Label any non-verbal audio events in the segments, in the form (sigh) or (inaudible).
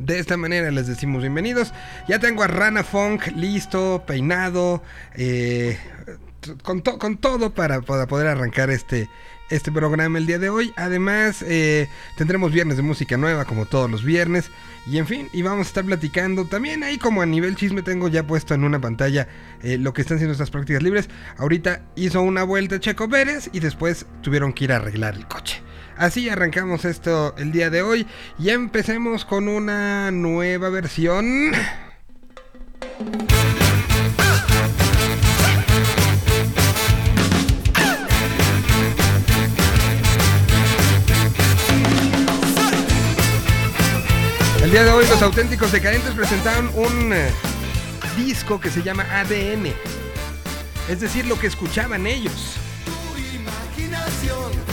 de esta manera les decimos bienvenidos. Ya tengo a Rana Funk listo, peinado, eh, con, con, todo para, poder arrancar este, este programa el día de hoy. Además, eh, tendremos viernes de música nueva como todos los viernes. Y en fin, y vamos a estar platicando también ahí como a nivel chisme tengo ya puesto en una pantalla eh, lo que están haciendo estas prácticas libres. Ahorita hizo una vuelta Checo Pérez y después tuvieron que ir a arreglar el coche. Así arrancamos esto el día de hoy y empecemos con una nueva versión. El día de hoy los auténticos decadentes presentaron un eh, disco que se llama ADN. Es decir, lo que escuchaban ellos. Tu imaginación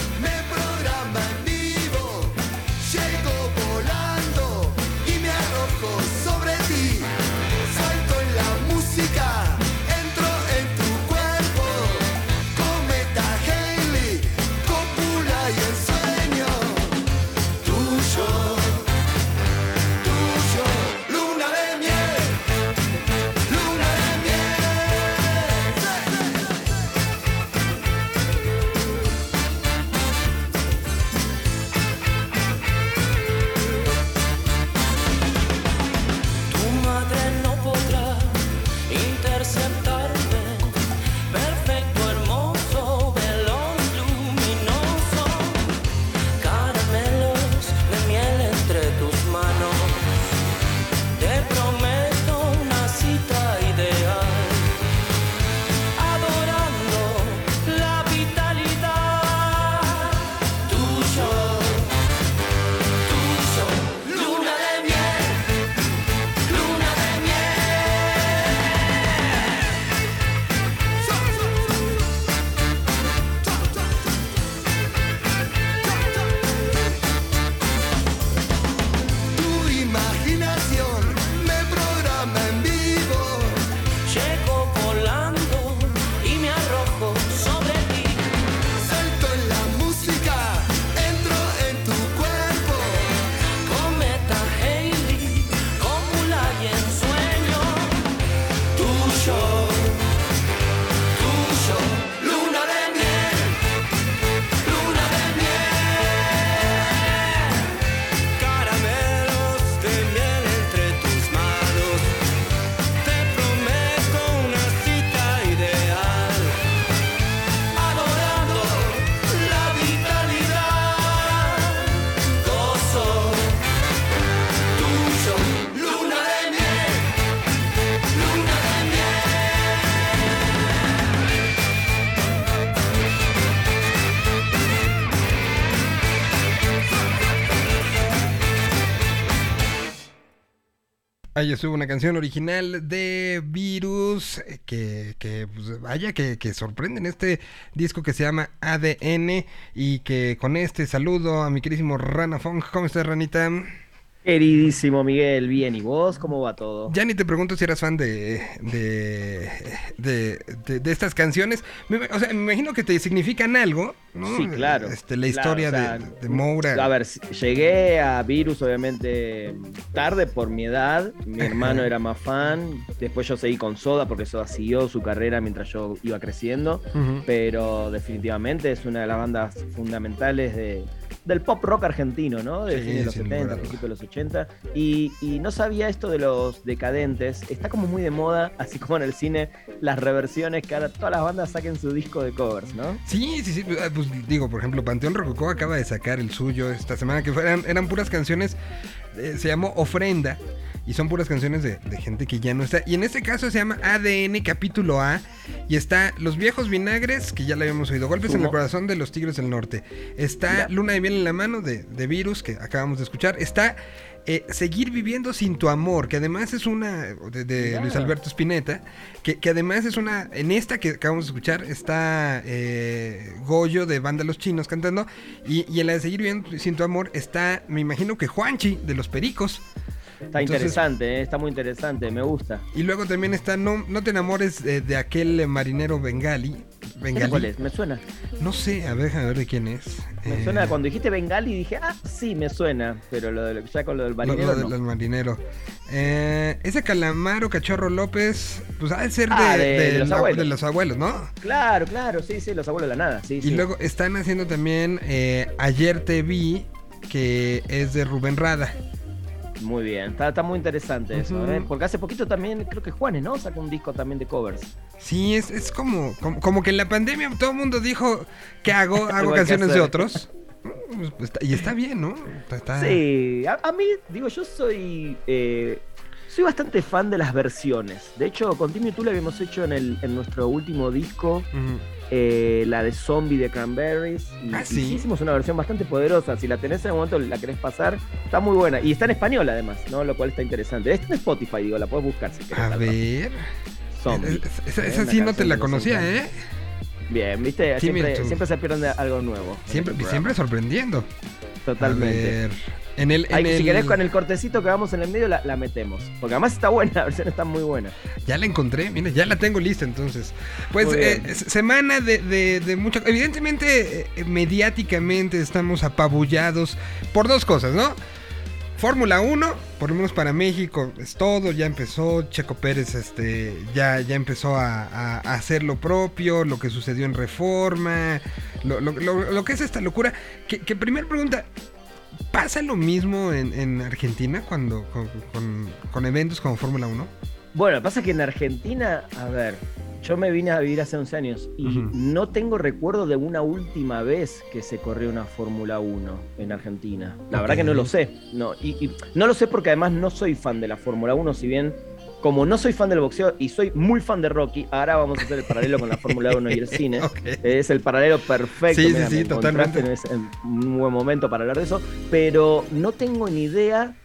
Ahí estuvo una canción original de Virus eh, que, que pues, vaya que, que sorprende en este disco que se llama ADN y que con este saludo a mi queridísimo Rana Fong. ¿Cómo estás, Ranita? Queridísimo Miguel, bien, ¿y vos cómo va todo? Ya ni te pregunto si eras fan de, de, de, estas canciones. o sea, me imagino que te significan algo, ¿no? Sí, claro. Este, la historia de, Moura. A ver, llegué a Virus obviamente tarde por mi edad. Mi hermano era más fan. Después yo seguí con Soda porque Soda siguió su carrera mientras yo iba creciendo. Pero definitivamente es una de las bandas fundamentales de del pop rock argentino, ¿no? De de los 70, principios de los 80. Y, no sabía esto de los decadentes. Está como muy de moda, así como en el cine, las reversiones que ahora todas las bandas saquen su disco de covers, ¿no? Sí, sí, sí. Ah, pues digo, por ejemplo, Panteón Rococó acaba de sacar el suyo esta semana, que eran, eran puras canciones, eh, se llamó Ofrenda. Y son puras canciones de, gente que ya no está. Y en este caso se llama ADN capítulo A. Y está Los viejos vinagres, que ya le habíamos oído. Golpes en el corazón de los Tigres del Norte. Está Luna de miel en la mano de, Virus, que acabamos de escuchar. Está eh, Seguir viviendo sin tu amor, que además es una. de, Luis Alberto Spinetta. Que, además es una. En esta que acabamos de escuchar está eh, Goyo de Banda Los Chinos cantando. Y, y en la de Seguir viviendo sin tu amor está, me imagino que Juanchi de los Pericos. Está interesante, eh, está muy interesante, me gusta. Y luego también está No, no te enamores de, aquel marinero bengali. Bengalí. ¿Cuál es? Me suena. No sé, a ver, a ver de quién es. Me Eh, suena cuando dijiste Bengali dije, ah, sí, me suena. Pero lo de- ya con lo del Lo, marinero lo no. del marinero. Eh, ese calamaro cachorro López, pues ha de ser de, Ah, de los la- abuelos. de los abuelos, ¿no? Claro, claro, sí, sí, los abuelos de la nada. Sí, Y sí. luego están haciendo también eh, Ayer te vi, que es de Rubén Rada. Muy bien, está, está muy interesante eso, Ujú. ¿eh? Porque hace poquito también, creo que Juanes, ¿no? Sacó un disco también de covers. Sí, es, es como, como, como que en la pandemia todo el mundo dijo, ¿qué hago? (laughs) Hago que canciones de otros. Pues, pues, y está bien, ¿no? Está- Sí, a, a mí, digo, yo soy. eh, soy bastante fan de las versiones. De hecho, con Timmy tú le habíamos hecho en, el, en nuestro último disco Ujú. Eh, la de Zombie de Cranberries. Y, Ah, y sí. hicimos una versión bastante poderosa. Si la tenés en el momento, la querés pasar, está muy buena. Y está en español además, ¿no? Lo cual está interesante. Está en Spotify, digo, la puedes buscar si querés. A tal ver. Zombie. Es- Esa, ¿eh? esa sí no te la conocía, 80. ¿eh? Bien, viste, siempre, siempre se pierde algo nuevo. Siempre, este siempre sorprendiendo. Totalmente. En el, en Ay, el- Si querés con el cortecito que hagamos en el medio la, la metemos. Porque además está buena, (laughs) la versión está muy buena. Ya la encontré, mira, ya la tengo lista entonces. Pues eh, semana de, de, de mucho... Evidentemente, eh, mediáticamente estamos apabullados por dos cosas, ¿no? Fórmula 1, por lo menos para México, es todo, ya empezó, Checo Pérez este, ya, ya empezó a, a- a hacer lo propio, lo que sucedió en Reforma, lo, lo- lo- lo que es esta locura. Que, que primer pregunta, ¿pasa lo mismo en, en Argentina cuando con, con- con eventos como Fórmula 1? Bueno, pasa que en Argentina, a ver, yo me vine a vivir hace 11 años y no tengo recuerdo de una última vez que se corrió una Fórmula 1 en Argentina. La verdad que no lo sé. No, y, y no lo sé porque además no soy fan de la Fórmula 1, si bien como no soy fan del boxeo y soy muy fan de Rocky, ahora vamos a hacer el paralelo con la Fórmula 1 y el (laughs) cine. Es el paralelo perfecto. Sí, sí, mira, sí, me totalmente. En, ese- en un buen momento para hablar de eso, pero no tengo ni idea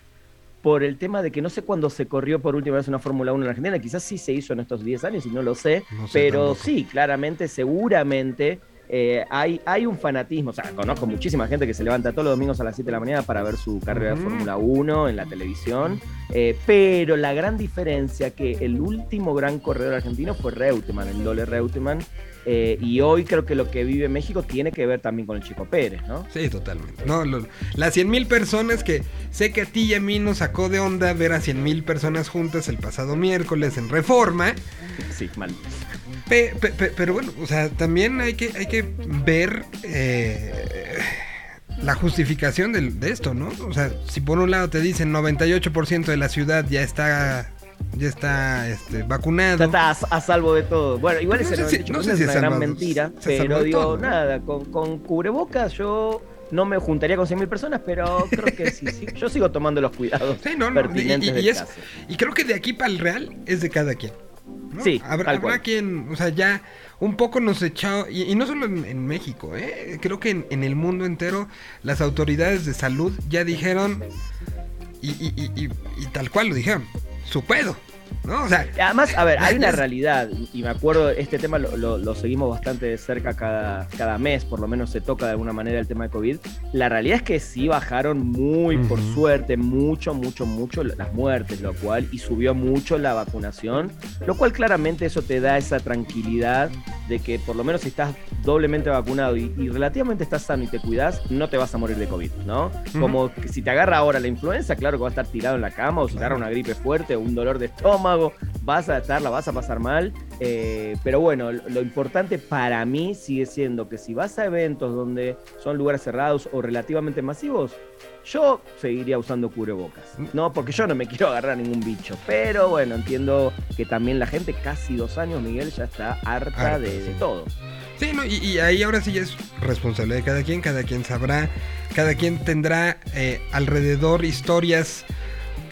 por el tema de que no sé cuándo se corrió por última vez una Fórmula 1 en Argentina, quizás sí se hizo en estos 10 años y no lo sé, No sé pero tampoco. sí, claramente, seguramente eh, hay, hay un fanatismo, o sea, conozco muchísima gente que se levanta todos los domingos a las 7 de la mañana para ver su carrera de. Fórmula 1 en la televisión, eh, pero la gran diferencia que el último gran corredor argentino fue Reutemann, el Dole Reutemann, eh, y hoy creo que lo que vive México tiene que ver también con el Chico Pérez, ¿no? Sí, totalmente. No, lo- las 100 mil personas que sé que a ti y a mí nos sacó de onda ver a 100 mil personas juntas el pasado miércoles en Reforma. Sí, mal. Pe- pe- pe- pero bueno, o sea, también hay que, hay que ver eh, la justificación de, esto, ¿no? O sea, si por un lado te dicen 98% de la ciudad ya está, ya está este, vacunado. Ya está a, a salvo de todo. Bueno, igual No ese sé si- 98% no sé es si una gran mentira, pero digo, todo, ¿no? nada, con, con cubrebocas yo no me juntaría con 100.000 personas, pero creo que sí, sí, yo sigo tomando los cuidados Sí, no, no, y- pertinentes y- y del es- caso. Y creo que de aquí para el real es de cada quien. ¿No? Sí, habrá, tal habrá cual. quien, o sea, ya un poco nos echó, y, y no solo en, en México, ¿eh? creo que en, en el mundo entero las autoridades de salud ya dijeron, y- y- y tal cual lo dijeron, su pedo, ¿no? O sea, Además, a ver, hay una realidad, y me acuerdo, este tema lo, lo- lo seguimos bastante de cerca cada, cada mes, por lo menos se toca de alguna manera el tema de COVID. La realidad es que sí bajaron muy, por Ujú. suerte, mucho, mucho, mucho las muertes, lo cual, y subió mucho la vacunación, lo cual claramente eso te da esa tranquilidad de que por lo menos si estás doblemente vacunado y, y relativamente estás sano y te cuidas, no te vas a morir de COVID, ¿no? Ujú. Como que si te agarra ahora la influenza, claro que vas a estar tirado en la cama, o si te agarra una gripe fuerte o un dolor de estómago, vas a estar, la vas a pasar mal. eh, pero bueno, lo, lo importante para mí sigue siendo que si vas a eventos donde son lugares cerrados o relativamente masivos, yo seguiría usando cubrebocas. No, porque yo no me quiero agarrar ningún bicho. Pero bueno, entiendo que también la gente, casi dos años, Miguel, ya está harta de, todo. Sí, no, y, y ahí ahora sí ya es responsabilidad de cada quien, cada quien sabrá, cada quien tendrá eh, alrededor historias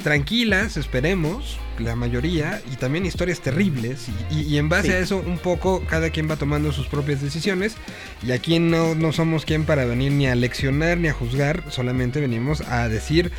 tranquilas, esperemos, la mayoría, y también historias terribles, y, y- y en base Sí. a eso un poco cada quien va tomando sus propias decisiones, y aquí no, no somos quien para venir ni a leccionar ni a juzgar, solamente venimos a decir,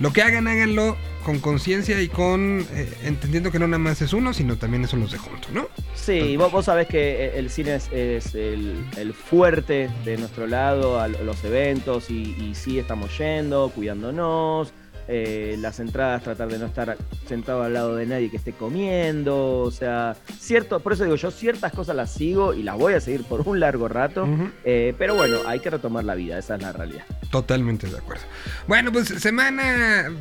lo que hagan, háganlo con conciencia y con, eh, entendiendo que no nada más es uno, sino también son los de junto, ¿no? Sí, vos, vos sabés que eh, el cine es, es el, el fuerte de nuestro lado, a los eventos, y, y sí estamos yendo, cuidándonos. Eh, las entradas, tratar de no estar sentado al lado de nadie que esté comiendo, o sea, cierto, por eso digo yo, ciertas cosas las sigo y las voy a seguir por un largo rato, eh, pero bueno, hay que retomar la vida, esa es la realidad. Totalmente de acuerdo. Bueno, pues semana,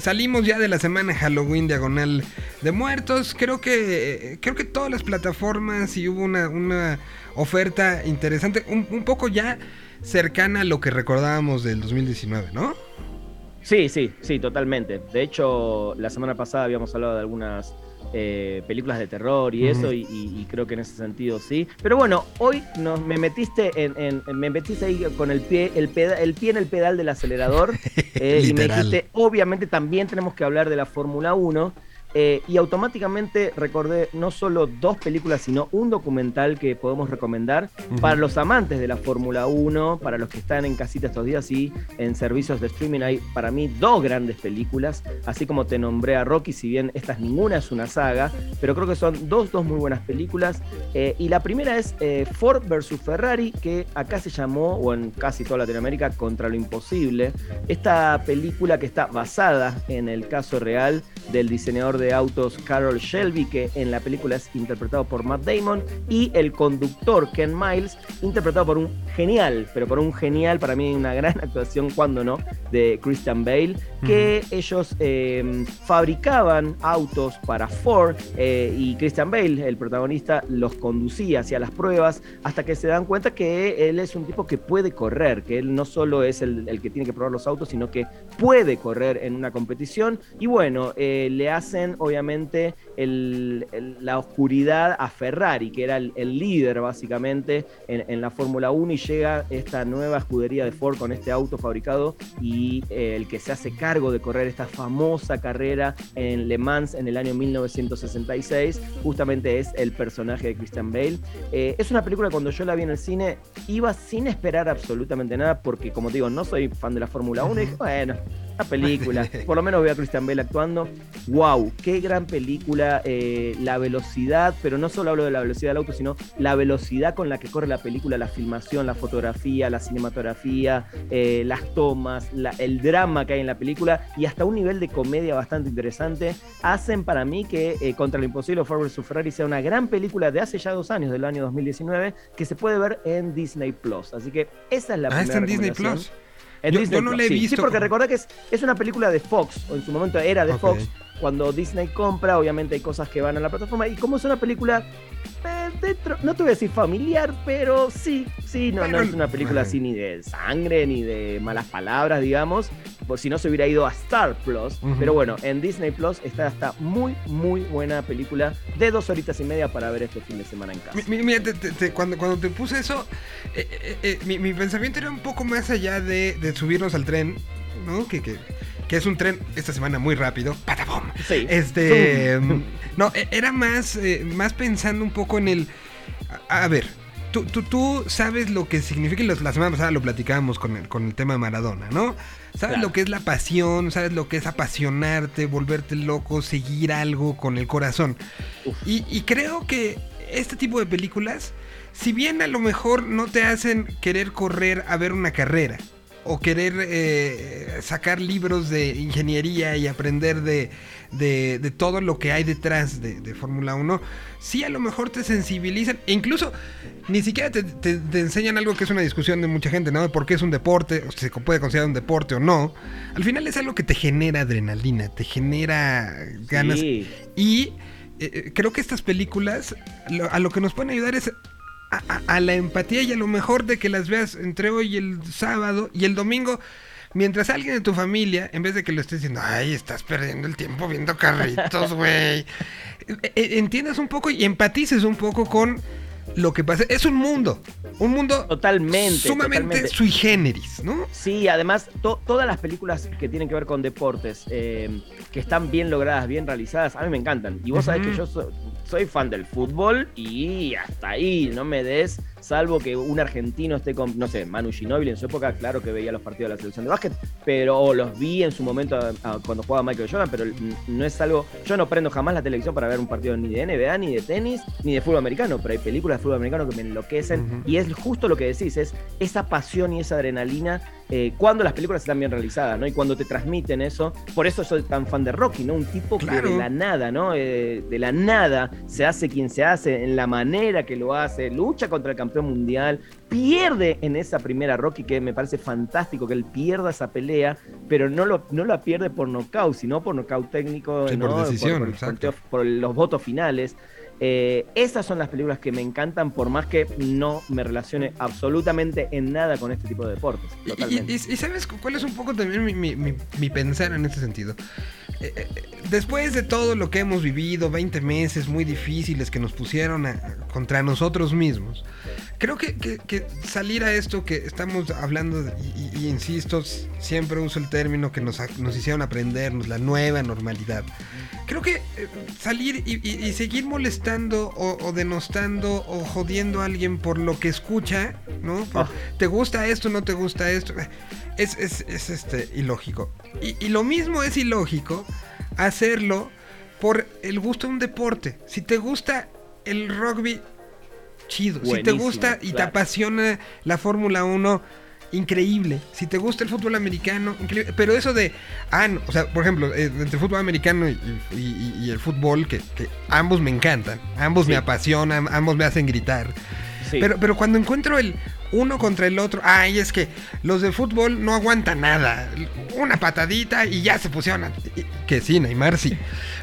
salimos ya de la semana Halloween diagonal de muertos, creo que, creo que todas las plataformas y hubo una, una oferta interesante, un, un poco ya cercana a lo que recordábamos del 2019, ¿no? Sí, sí, sí, totalmente. De hecho, la semana pasada habíamos hablado de algunas eh, películas de terror y eso, y, creo que en ese sentido sí. Pero bueno, hoy nos, me metiste en, me metiste ahí con el pie, el, el pie en el pedal del acelerador (laughs) eh, y me dijiste, obviamente también tenemos que hablar de la Fórmula 1. Eh, y automáticamente recordé no solo dos películas, sino un documental que podemos recomendar para los amantes de la Fórmula 1, para los que están en casita estos días y en servicios de streaming hay para mí dos grandes películas, así como te nombré a Rocky, si bien esta ninguna es una saga, pero creo que son dos, dos muy buenas películas. Eh, y la primera es eh, Ford vs. Ferrari, que acá se llamó, o en casi toda Latinoamérica, Contra lo Imposible. Esta película que está basada en el caso real del diseñador de autos Carol Shelby, que en la película es interpretado por Matt Damon, y el conductor Ken Miles, interpretado por un genial, pero por un genial, para mí una gran (laughs) actuación, cuando no, de Christian Bale, que ellos em, fabricaban autos para Ford eh, y Christian Bale, el protagonista, los conducía hacia las pruebas hasta que se dan cuenta que él es un tipo que puede correr, que él no solo es el, que tiene que probar los autos, sino que puede correr en una competición. Y bueno, eh, le hacen obviamente la oscuridad a Ferrari, que era el, líder básicamente en, la Fórmula 1 y llega esta nueva escudería de Ford con este auto fabricado y eh, el que se hace cargo de correr esta famosa carrera en Le Mans en el año 1966, justamente es el personaje de Christian Bale. Eh, es una película cuando yo la vi en el cine, iba sin esperar absolutamente nada, porque como digo, no soy fan de la Fórmula 1 y dije, bueno, una película, (laughs) por lo menos veo a Christian Bale actuando. ¡Wow! ¡Qué gran película! Eh, la velocidad, pero no solo hablo de la velocidad del auto, sino la velocidad con la que corre la película, la filmación, la fotografía, la cinematografía, eh, las tomas, el drama que hay en la película y hasta un nivel de comedia bastante interesante, hacen para mí que eh, Contra lo Imposible, Ford vs. Ferrari sea una gran película de hace ya dos años, del año 2019, que se puede ver en Disney Plus. Así que esa es la ah, primera. está en Disney Plus. Yo, no la he visto. Sí, porque recordá que es, es, una película de Fox, o en su momento era de Fox, cuando Disney compra, obviamente hay cosas que van a la plataforma. Y como es una película dentro, no te voy a decir familiar, pero sí, sí, no, no es una película así ni de sangre, ni de malas palabras, digamos. Por si no se hubiera ido a Star Plus. Pero bueno, en Disney Plus está esta muy, muy buena película de dos horitas y media para ver este fin de semana en casa. Mira, cuando, cuando te puse eso, eh, eh, mi, pensamiento era un poco más allá de, de subirnos al tren, ¿no? Que, que que es un tren esta semana muy rápido. ¡Patapum! Sí. Este. no, e, era más, eh, más pensando un poco en el. A, ver, Tú, tú, tú, sabes lo que significa, y la semana pasada lo platicábamos con el, con el tema de Maradona, ¿no? Sabes lo que es la pasión, sabes lo que es apasionarte, volverte loco, seguir algo con el corazón. Y, y, creo que este tipo de películas, si bien a lo mejor no te hacen querer correr a ver una carrera, o querer eh, sacar libros de ingeniería y aprender de, de, todo lo que hay detrás de, Fórmula 1, sí a lo mejor te sensibilizan e incluso ni siquiera te, enseñan algo que es una discusión de mucha gente, ¿no? De por qué es un deporte, o si se puede considerar un deporte o no. Al final es algo que te genera adrenalina, te genera ganas. Y eh, creo que estas películas a lo que nos pueden ayudar es a, la empatía y a lo mejor de que las veas entre hoy y el sábado y el domingo. Mientras alguien de tu familia, en vez de que lo esté diciendo, ay, estás perdiendo el tiempo viendo carritos, (laughs) güey. E, e, entiendas un poco y empatices un poco con lo que pasa. Es un mundo, un mundo totalmente, sumamente sui generis, ¿no? Sí, además todas las películas que tienen que ver con deportes, eh, que están bien logradas, bien realizadas, a mí me encantan. Y vos sabés que yo soy fan del fútbol y hasta ahí, no me des, salvo que un argentino esté con, no sé, Manu Ginóbili en su época, claro que veía los partidos de la selección de básquet, pero los vi en su momento cuando jugaba Michael Jordan, pero no es algo, yo no prendo jamás la televisión para ver un partido ni de NBA, ni de tenis, ni de fútbol americano, pero hay películas de fútbol americano que me enloquecen y es justo lo que decís, es esa pasión y esa adrenalina eh, cuando las películas están bien realizadas, ¿no? Y cuando te transmiten eso, por eso soy tan fan de Rocky, ¿no? Un tipo que de la nada, ¿no? Eh, de la nada se hace quien se hace, en la manera que lo hace, lucha contra el campeón mundial, pierde en esa primera Rocky, que me parece fantástico que él pierda esa pelea, pero no, lo, no la pierde por nocaut, sino por nocaut técnico, sí, ¿no? por, decisión, por, por los votos finales. Eh, esas son las películas que me encantan, por más que no me relacione absolutamente en nada con este tipo de deportes. Y, sabes cuál es un poco también mi, pensar en este sentido. Eh, eh, después de todo lo que hemos vivido, 20 meses muy difíciles que nos pusieron contra nosotros mismos, creo que, salir a esto que estamos hablando, y, insisto, siempre uso el término que nos, nos hicieron aprendernos, la nueva normalidad creo que eh, salir y, seguir molestando o, denostando o jodiendo a alguien por lo que escucha, ¿no? Ah. ¿Te gusta esto? ¿No te gusta esto? Es, este, ilógico. Y, lo mismo es ilógico hacerlo por el gusto de un deporte. Si te gusta el rugby, chido. si te gusta y te apasiona la Fórmula 1, increíble. Si te gusta el fútbol americano, increíble. Pero eso de, ah, o sea, por ejemplo, eh, entre el fútbol americano y, el fútbol, que, ambos me encantan, ambos me apasionan, ambos me hacen gritar. Pero, pero cuando encuentro el uno contra el otro, ay, es que los de fútbol no aguantan nada. Una patadita y ya se pusieron. Que sí, Neymar sí.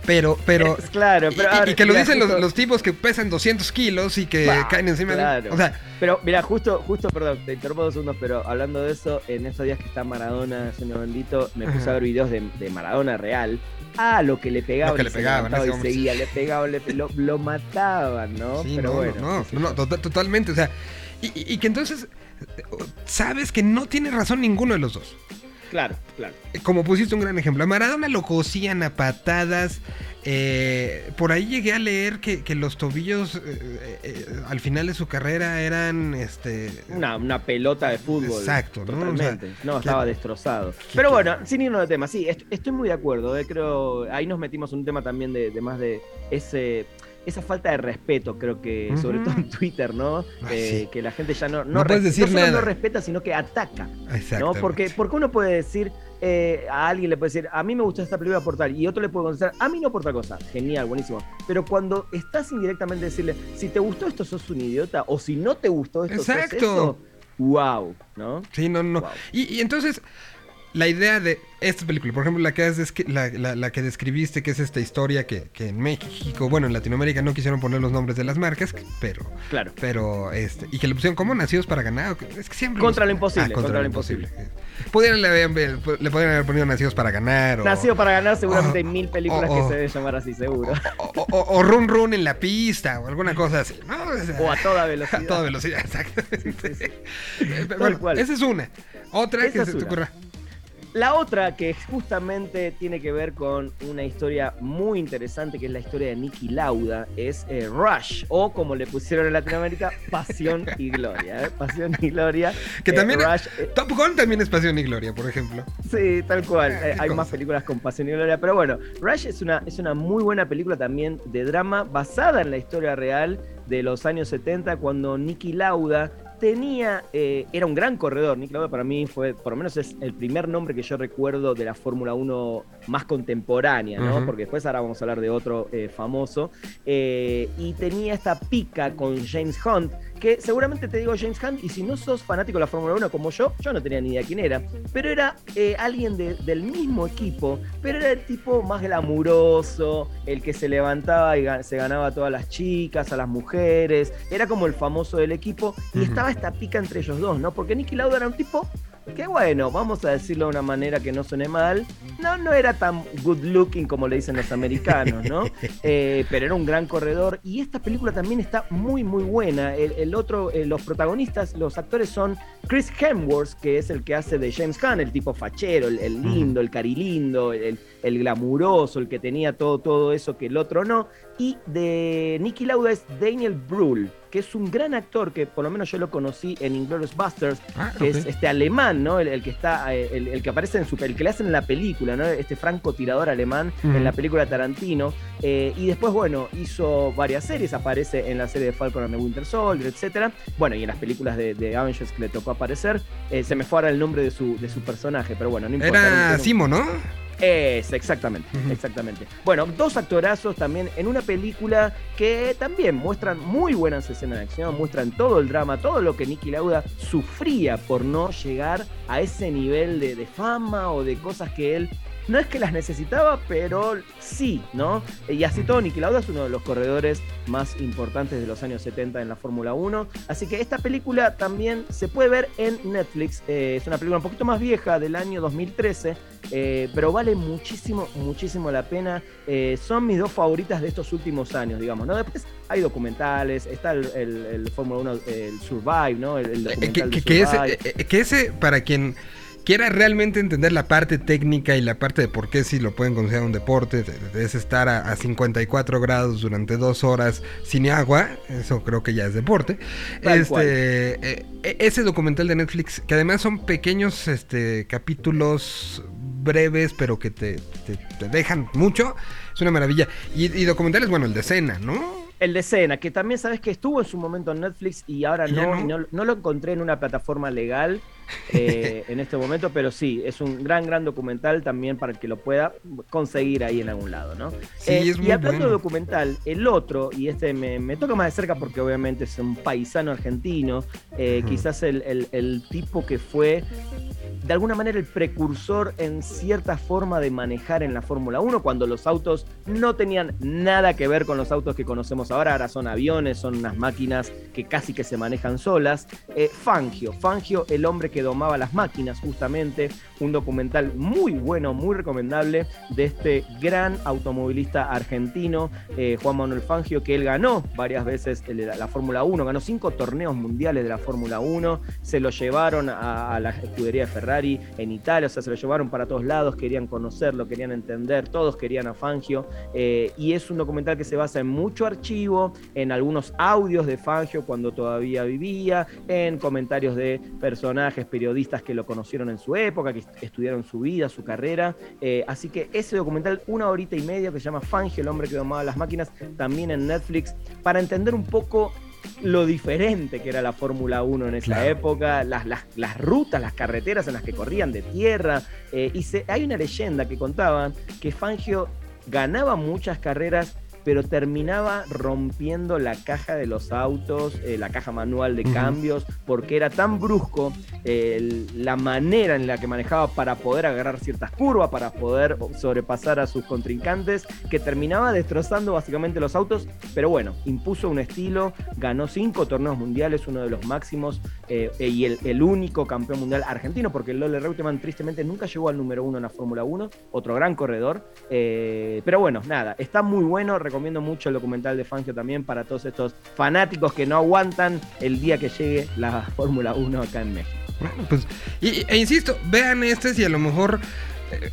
Pero, pero. claro, pero. Y, que lo dicen los, tipos que pesan 200 kilos y que caen encima de. O sea. Pero, mira, justo, justo, perdón, te interrumpo dos segundos, pero hablando de eso, en esos días que está Maradona, señor bendito, me puse a ver videos de, Maradona real. Ah, lo que le pegaban. Lo que le pegaban. Y seguía, le pegaban, le, lo, lo, mataban, ¿no? Sí, pero no, bueno. No, no, no, totalmente. O sea, y, y que entonces sabes que no tiene razón ninguno de los dos. Claro, claro. Como pusiste un gran ejemplo, a Maradona lo cosían a patadas. Eh, por ahí llegué a leer que, los tobillos eh, eh, al final de su carrera eran este una, pelota de fútbol. Exacto, ¿no? Totalmente. no, estaba destrozado. Pero bueno, sin irnos de tema, sí, estoy muy de acuerdo. creo, ahí nos metimos en un tema también de más de ese esa falta de respeto, creo que, sobre todo en Twitter, ¿no? Ah, eh, que la gente ya no, no, no respeta, sino que ataca. ¿no? Porque, porque uno puede decir, eh, a alguien le puede decir, a mí me gusta esta película por tal, y otro le puede contestar, a mí no por tal cosa. Genial, buenísimo. Pero cuando estás indirectamente decirle, si te gustó esto, sos un idiota, o si no te gustó esto, Exacto. sos eso, wow, ¿no? Sí, no, no. y entonces la idea de esta película, por ejemplo, la que, la, que describiste, que es esta historia que, en México, bueno, en Latinoamérica no quisieron poner los nombres de las marcas, pero. Claro. Pero, este, y que le pusieron como nacidos para ganar. Es que siempre. Contra lo imposible. Ah, contra, lo imposible. le, podrían haber ponido nacidos para ganar. O, Nacido para ganar, seguramente hay mil películas que se deben llamar así, seguro. O, Run Run en la pista, o alguna cosa así. O, a toda velocidad. (laughs) A toda velocidad, exacto. (laughs) bueno, esa es una. Otra que se te ocurra. La otra que justamente tiene que ver con una historia muy interesante, que es la historia de Nicky Lauda, es eh, Rush, o como le pusieron en Latinoamérica, (laughs) Pasión y Gloria. ¿eh? Pasión y Gloria. Que también. Eh, Top Gun también es Pasión y Gloria, por ejemplo. Sí, tal cual. hay más películas con Pasión y Gloria, pero bueno, Rush es una, es una muy buena película también de drama basada en la historia real de los años 70, cuando Nicky Lauda tenía, eh, era un gran corredor. Nick Lauda para mí fue, por lo menos es el primer nombre que yo recuerdo de la Fórmula 1 más contemporánea, ¿no? Porque después ahora vamos a hablar de otro eh, famoso. Eh, y tenía esta pica con James Hunt, que seguramente te digo James Hunt, y si no sos fanático de la Fórmula 1 como yo, yo no tenía ni idea quién era, pero era alguien del mismo equipo, pero era el tipo más glamuroso, el que se levantaba y se ganaba a todas las chicas, a las mujeres, era como el famoso del equipo, y estaba esta pica entre ellos dos, ¿no? Porque Nicky Lauda era un tipo que, bueno, vamos a decirlo de una manera que no suene mal, no, no era tan good looking como le dicen los americanos, ¿no? (laughs) Eh, pero era un gran corredor y esta película también está muy, muy buena. El, otro, eh, los protagonistas, los actores son Chris Hemsworth, que es el que hace de James Caan, el tipo fachero, el, lindo, el carilindo, el, el glamuroso, el que tenía todo, todo eso que el otro no. Y de Nicky Lauda es Daniel Brühl que es un gran actor que por lo menos yo lo conocí en Inglourious Busters, Ah, que es este alemán, ¿no? El, el que está, eh, el, el que aparece en su el que le hacen en la película, ¿no? Este francotirador alemán en la película Tarantino. Eh, y después, bueno, hizo varias series, aparece en la serie de Falcon and the Winter Soldier, etcétera. Bueno, y en las películas de, de Avengers que le tocó aparecer. Eh, se me fue ahora el nombre de su, de su personaje, pero bueno, no importa. Era Simo, ¿no? Es, exactamente, exactamente. Bueno, dos actorazos también en una película que también muestran muy buenas escenas de acción, muestran todo el drama, todo lo que Nicky Lauda sufría por no llegar a ese nivel de, de fama o de cosas que él no es que las necesitaba, pero sí, ¿no? Y así todo, Niki Lauda es uno de los corredores más importantes de los años 70 en la Fórmula 1. Así que esta película también se puede ver en Netflix. Eh, es una película un poquito más vieja, del año 2013, eh, pero vale muchísimo, muchísimo la pena. Eh, son mis dos favoritas de estos últimos años, digamos, ¿no? Después hay documentales, está el, el- el Fórmula 1, el Survive, ¿no? El, el Eh, documental que, de ese, eh, eh, que ese, para quien quiera realmente entender la parte técnica y la parte de por qué si lo pueden considerar un deporte, de- de- es estar a, a 54 grados durante dos horas sin agua, eso creo que ya es deporte. Tal. Este, eh, eh, ese documental de Netflix, que además son pequeños este, capítulos breves, pero que te, te- te dejan mucho, es una maravilla. Y, y documentales, bueno, el de cena, ¿no? El de Cena, que también sabes que estuvo en su momento en Netflix y ahora no, no lo encontré en una plataforma legal eh, en este momento, pero sí, es un gran, gran documental también para el que lo pueda conseguir ahí en algún lado, ¿no? Sí, Eh, es muy y hablando bueno. de documental, el otro, y este me, me toca más de cerca porque obviamente es un paisano argentino, eh, quizás el, el- el tipo que fue de alguna manera el precursor en cierta forma de manejar en la Fórmula 1 cuando los autos no tenían nada que ver con los autos que conocemos ahora, ahora son aviones, son unas máquinas que casi que se manejan solas. Eh, Fangio, Fangio, el hombre que domaba las máquinas justamente, un documental muy bueno, muy recomendable de este gran automovilista argentino, eh, Juan Manuel Fangio, que él ganó varias veces la, la Fórmula 1, ganó cinco torneos mundiales de la Fórmula 1, se lo llevaron a, a la escudería de Ferrari en Italia, o sea, se lo llevaron para todos lados, querían conocerlo, querían entender, todos querían a Fangio, eh, y es un documental que se basa en mucho archivo, en algunos audios de Fangio cuando todavía vivía, en comentarios de personajes, periodistas que lo conocieron en su época, que estudiaron su vida, su carrera, eh, así que ese documental, una horita y media, que se llama Fangio, el hombre que domaba las máquinas, también en Netflix, para entender un poco lo diferente que era la Fórmula 1 en esa Claro. época, las, las, las rutas, las carreteras en las que corrían de tierra. eh, y se- hay una leyenda que contaba que Fangio ganaba muchas carreras, pero terminaba rompiendo la caja de los autos, eh, la caja manual de cambios, porque era tan brusco eh, la manera en la que manejaba para poder agarrar ciertas curvas, para poder sobrepasar a sus contrincantes, que terminaba destrozando básicamente los autos, pero bueno, impuso un estilo, ganó cinco torneos mundiales, uno de los máximos, eh, y el, el único campeón mundial argentino, porque el Lole Reutemann tristemente nunca llegó al número uno en la Fórmula 1, otro gran corredor, eh, pero bueno, nada, está muy bueno, recomiendo mucho el documental de Fangio también para todos estos fanáticos que no aguantan el día que llegue la (laughs) Fórmula 1 acá en México. Bueno, pues, y- e insisto, vean este y a lo mejor eh,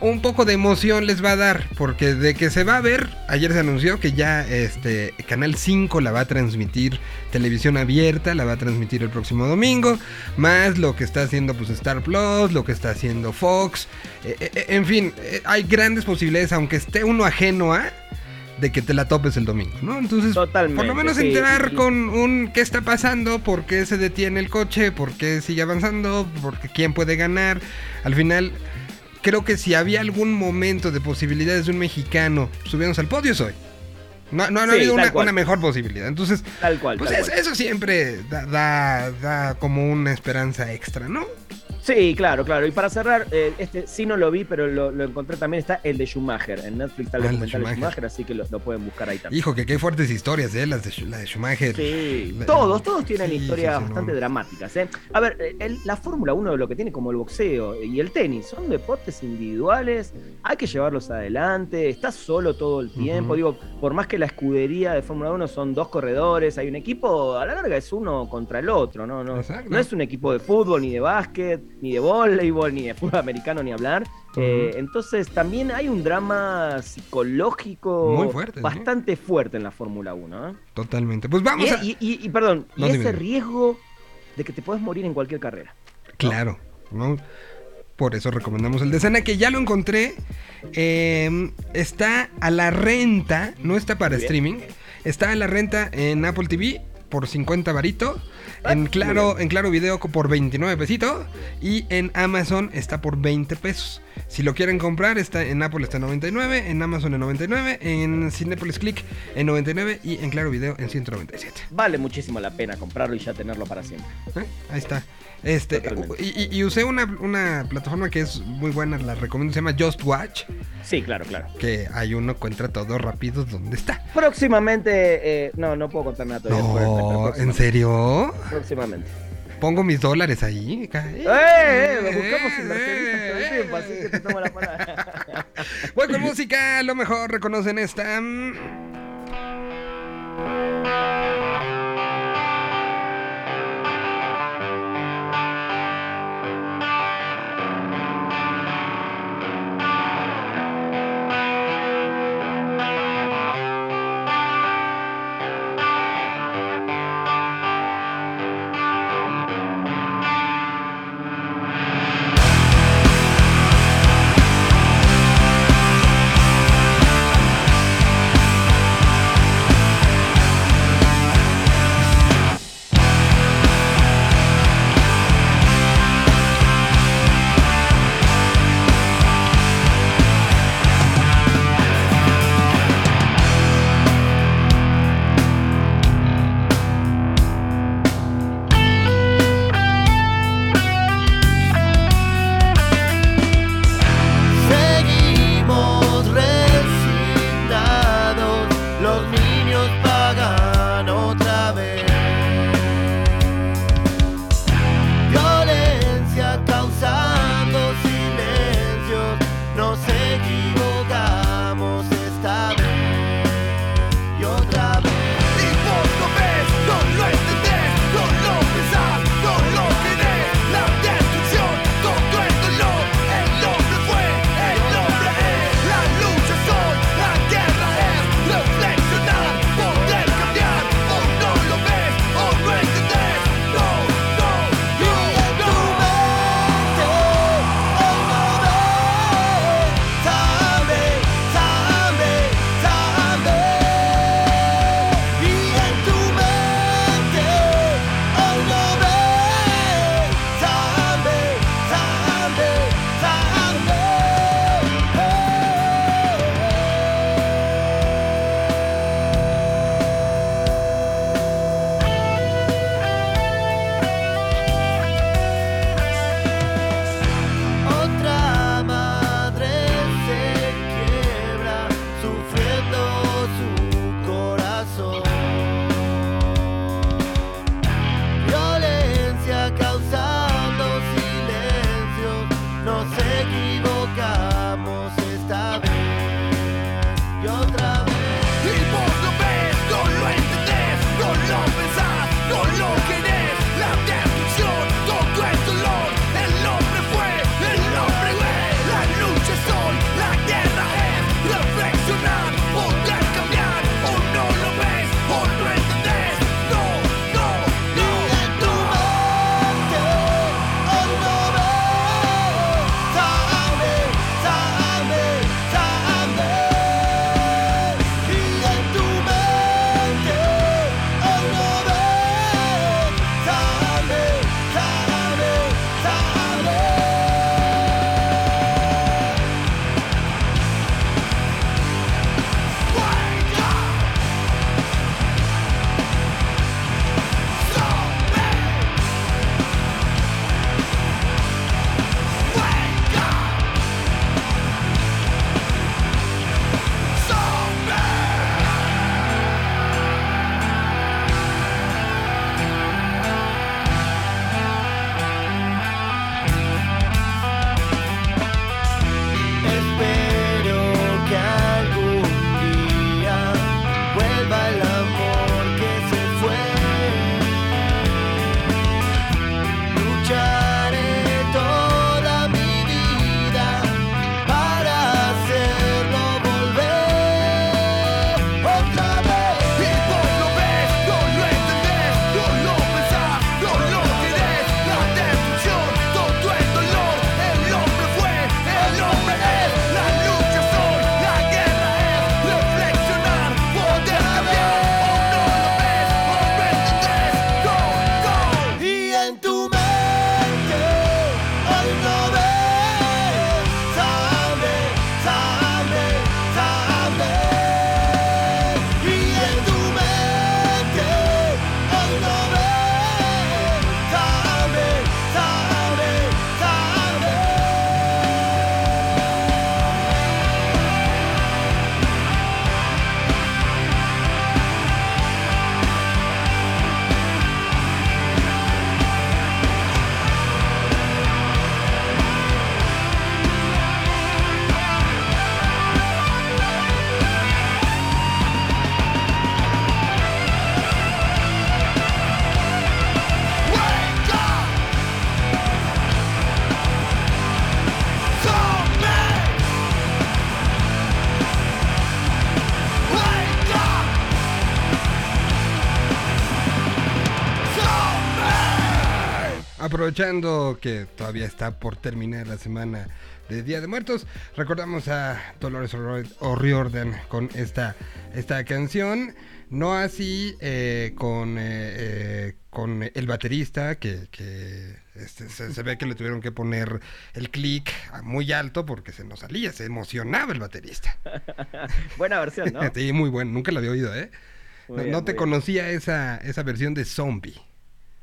un poco de emoción les va a dar, porque de que se va a ver, ayer se anunció que ya este Canal 5 la va a transmitir televisión abierta, la va a transmitir el próximo domingo, más lo que está haciendo pues Star Plus, lo que está haciendo Fox, eh, eh, en fin, hay grandes posibilidades, aunque esté uno ajeno a de que te la topes el domingo, ¿no? Entonces, Totalmente, por lo menos sí, enterar sí. con un qué está pasando, por qué se detiene el coche, por qué sigue avanzando, por qué quién puede ganar. Al final, creo que si había algún momento de posibilidades de un mexicano subiéndose al podio es hoy. No, no, ha habido una, mejor posibilidad. Entonces, Tal cual. pues tal es- cual. eso siempre da, da, da como una esperanza extra, ¿no? Sí, claro, claro. Y para cerrar, eh, este sí no lo vi, pero lo, lo encontré también. Está el de Schumacher. En Netflix está el Ah, el de documental de Schumacher. Schumacher, así que lo, lo pueden buscar ahí también. Hijo, que qué fuertes historias, ¿eh? Las de, la de Schumacher. Sí, La- todos, todos tienen Sí, historias sí, sí, bastante no. dramáticas. ¿eh? A ver, eh, el- la Fórmula 1 lo que tiene como el boxeo y el tenis son deportes individuales, hay que llevarlos adelante, estás solo todo el tiempo. Digo, por más que la escudería de Fórmula 1 son dos corredores, hay un equipo, a la larga es uno contra el otro, ¿no? No, Exacto. no es un equipo de fútbol, ni de básquet, ni de voleibol, ni de fútbol americano, ni hablar. Eh, entonces también hay un drama psicológico Muy fuerte, ¿sí? bastante fuerte en la Fórmula 1. ¿eh? Totalmente. Pues vamos Y, a. y- y- y, perdón, No, y dime, ese riesgo de que te puedes morir en cualquier carrera. Claro, ¿no? Por eso recomendamos el de Cena, que ya lo encontré. eh, está a la renta, no está para streaming. Está a la renta en Apple TV por 50 varito. Ah, En claro, en claro video por 29 pesitos. Y en Amazon está por 20 pesos. Si lo quieren comprar, está en Apple está en 99, en Amazon en 99, en Cinepolis Click en 99 y en claro video en 197. Vale muchísimo la pena comprarlo y ya tenerlo para siempre. ¿Eh? Ahí está. Este, y, usé una, una plataforma que es muy buena, la recomiendo, se llama Just Watch, Sí, claro, claro. que hay uno encuentra todo rápido donde está. Próximamente, eh, no, no puedo contar nada todavía. No, ¿en serio? Próximamente. Pongo mis dólares ahí. ¡Eh! eh! Lo buscamos inversionistas todo el tiempo, así que te tomo la palabra. (laughs) Voy con música, a lo mejor reconocen esta. Aprovechando que todavía está por terminar la semana de Día de Muertos, recordamos a Dolores O'Riordan con esta, esta canción. No así eh, con, eh, eh, con el baterista, que, que este, se, se ve que le tuvieron que poner el clic muy alto porque se nos salía, se emocionaba el baterista. (laughs) Buena versión, ¿no? (laughs) Sí, muy bueno, nunca la había oído, ¿eh? Muy No, bien, no te conocía esa, esa versión de Zombie.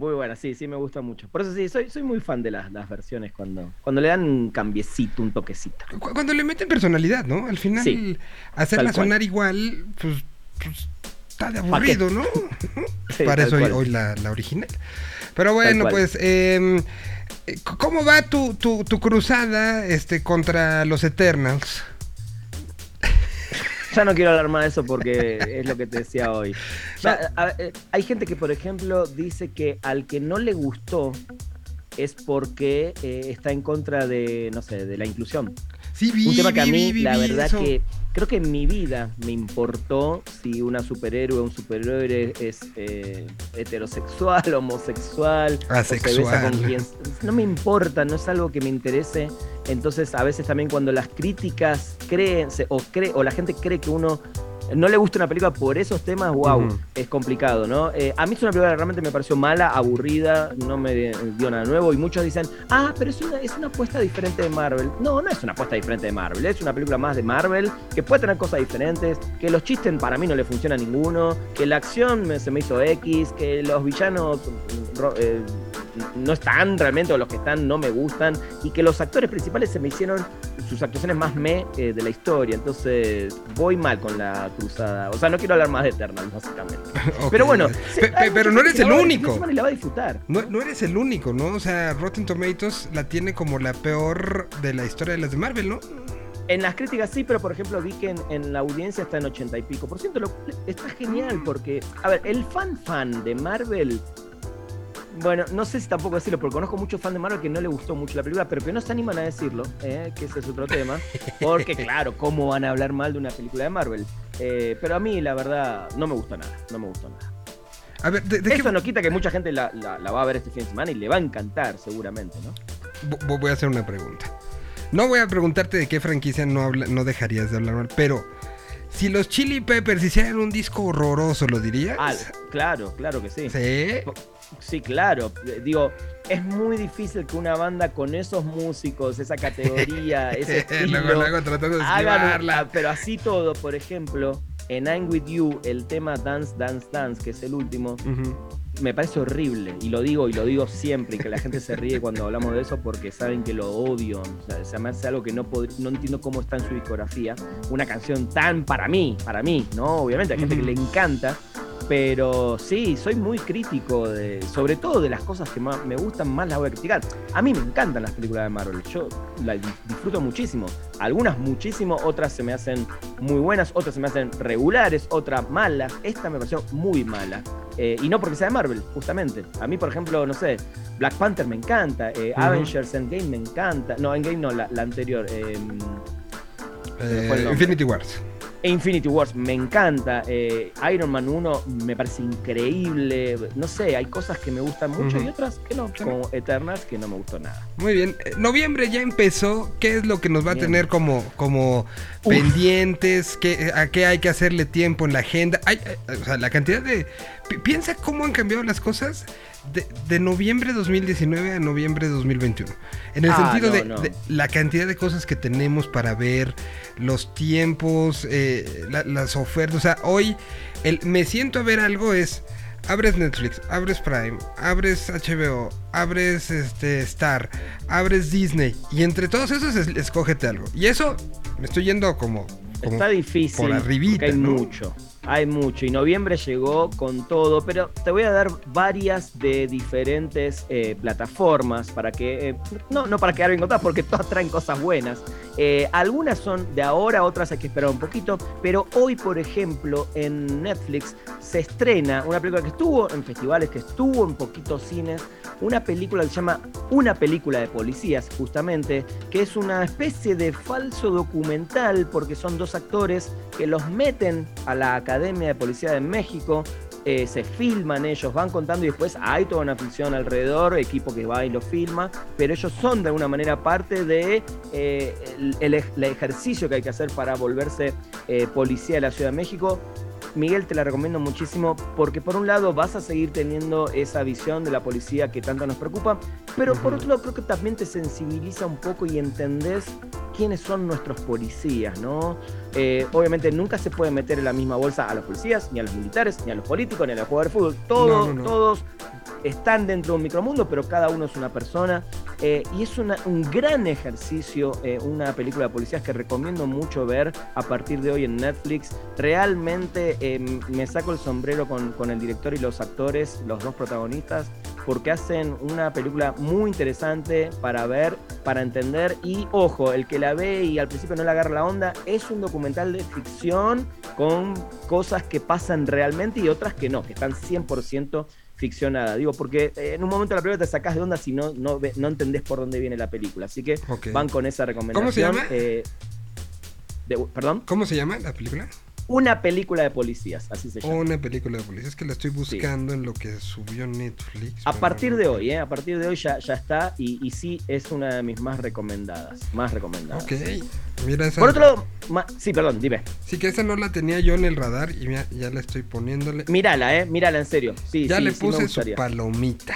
Muy buena, sí, sí, me gusta mucho. Por eso sí, soy, soy muy fan de las, las versiones cuando, cuando le dan un cambiecito, un toquecito. Cu- Cuando le meten personalidad, ¿no? Al final, Sí, hacerla sonar igual, pues, pues, está de aburrido, ¿no? (laughs) Sí, Para eso hoy, la, la original. Pero bueno, pues, eh, ¿cómo va tu, tu, tu cruzada este, contra los Eternals? Ya no quiero hablar más de eso porque es lo que te decía hoy. (laughs) Ya, a- a- eh, hay gente que, por ejemplo, dice que al que no le gustó es porque eh, está en contra de, no sé, de la inclusión. Sí, vi, Un tema que a mí, vi, la verdad eso. que creo que en mi vida me importó si una superhéroe o un superhéroe es eh, heterosexual, (laughs) homosexual, o se besa Asexual. con quien... No me importa, no es algo que me interese. Entonces, a veces también cuando las críticas creen o, cree, o la gente cree que uno no le gusta una película por esos temas, wow, es complicado, ¿no? Eh, a mí es una película que realmente me pareció mala, aburrida, no me dio nada nuevo y muchos dicen, ah, pero es una, es una apuesta diferente de Marvel. No, no es una apuesta diferente de Marvel, es una película más de Marvel que puede tener cosas diferentes, que los chistes para mí no le funciona a ninguno, que la acción me- se me hizo X, que los villanos ro- eh, no están realmente o los que están no me gustan y que los actores principales se me hicieron sus actuaciones más me eh, de la historia. Entonces voy mal con la cruzada. O sea, no quiero hablar más de Eternal, básicamente. (laughs) Pero bueno, Pe- pe- pero no eres el único. la va a disfrutar. No, no eres el único, ¿no? O sea, Rotten Tomatoes la tiene como la peor de la historia de las de Marvel, ¿no? En las críticas sí, pero por ejemplo vi que en, en la audiencia está en 80 y pico por ciento, lo cual está genial porque, a ver, el fan fan de Marvel, bueno, no sé si tampoco decirlo, porque conozco muchos fans de Marvel que no le gustó mucho la película, pero que no se animan a decirlo, eh, que ese es otro tema, porque claro, ¿cómo van a hablar mal de una película de Marvel? Eh, pero a mí la verdad no me gustó nada, no me gustó nada. A ver, ¿de, de qué Eso no quita que mucha gente la, la- la va a ver este fin de semana y le va a encantar seguramente, ¿no? Vo- voy a hacer una pregunta. No voy a preguntarte de qué franquicia no, habla- no dejarías de hablar mal, pero si los Chili Peppers hicieran un disco horroroso, ¿lo dirías? Ah, claro, claro que sí. Sí. Sí, claro. Eh, Digo, es muy difícil que una banda con esos músicos, esa categoría, (laughs) ese estilo, luego, luego tratando de hagan ah, pero así todo, por ejemplo, en I'm With You, el tema Dance, Dance, Dance, que es el último, me parece horrible. Y lo digo, y lo digo siempre, y que la gente se ríe cuando hablamos de eso porque saben que lo odio. O sea, se me hace algo que no, no entiendo cómo está en su discografía. Una canción tan para mí, para mí, ¿no? Obviamente hay gente que le encanta. Pero sí, soy muy crítico de, sobre todo de las cosas que más me gustan, más las voy a criticar. A mí me encantan las películas de Marvel, yo las di- disfruto muchísimo. Algunas muchísimo, otras se me hacen muy buenas, otras se me hacen regulares, otras malas. Esta me pareció muy mala. Eh, y no porque sea de Marvel, justamente. A mí, por ejemplo, no sé, Black Panther me encanta, eh. Avengers Endgame me encanta. No, Endgame no, la, la anterior. eh, el Eh. Infinity Wars. Infinity Wars me encanta. eh, Iron Man 1 me parece increíble. No sé, hay cosas que me gustan mucho y otras que no, como Eternals, que no me gustó nada. Muy bien. Eh, Noviembre ya empezó. ¿Qué es lo que nos va a tener como, como Uf. pendientes? ¿Qué, ¿A qué hay que hacerle tiempo en la agenda? Hay, eh, o sea, la cantidad de... pi- Piensa cómo han cambiado las cosas de, de noviembre 2019 a noviembre 2021. En el Ah, sentido no, de, no. de la cantidad de cosas que tenemos para ver, los tiempos, eh, la- las ofertas. O sea, hoy el me siento a ver algo es... Abres Netflix, abres Prime, abres HBO, abres este Star, abres Disney y entre todos esos es- escógete algo. Y eso me estoy yendo como, como Está difícil. por arribita, porque hay ¿no? mucho. Hay mucho. Y noviembre llegó con todo. Pero te voy a dar varias de diferentes eh, plataformas para que. eh, no, no para quedar bien contadas, porque todas traen cosas buenas. Eh, algunas son de ahora, otras hay que esperar un poquito. Pero hoy, por ejemplo, en Netflix se estrena una película que estuvo en festivales, que estuvo en poquitos cines. Una película que se llama Una película de policías, justamente, que es una especie de falso documental, porque son dos actores que los meten a la Academia de Policía de México eh, se filman ellos, van contando y después hay toda una ficción alrededor, equipo que va y lo filma, pero ellos son de alguna manera parte de eh, el ejercicio que hay que hacer para volverse eh, policía de la Ciudad de México. Miguel, te la recomiendo muchísimo porque por un lado vas a seguir teniendo esa visión de la policía que tanto nos preocupa, pero por otro lado creo que también te sensibiliza un poco y entendés quiénes son nuestros policías, ¿no? Eh, obviamente nunca se puede meter en la misma bolsa a los policías, ni a los militares, ni a los políticos, ni a los jugadores de fútbol. Todos, No, no, no. todos están dentro de un micromundo, pero cada uno es una persona. Eh, y es un gran ejercicio, eh, una película de policías que recomiendo mucho ver a partir de hoy en Netflix. Realmente eh, me saco el sombrero con, con el director y los actores, los dos protagonistas, porque hacen una película muy interesante para ver, para entender. Y ojo, el que la ve y al principio no le agarra la onda, es un documental de ficción con cosas que pasan realmente y otras que no, que están 100% ficcionadas. Digo, porque eh, en un momento de la película te sacás de onda si no, no, no entendés por dónde viene la película. Así que van con esa recomendación. ¿Cómo se llama? Eh, de- perdón, ¿Cómo se llama la película? Una película de policías, así se llama. Una película de policía. Es que la estoy buscando en lo que subió Netflix. A partir no- de hoy, ¿eh? A partir de hoy ya, ya está y, y sí es una de mis más recomendadas. Más recomendadas. Ok. Mira esa. Por otro lado, ma- sí, perdón, dime. Sí, que esa no la tenía yo en el radar y ya la estoy poniéndole. Mírala, ¿eh? Mírala en serio. Sí, ya sí, le puse su palomita.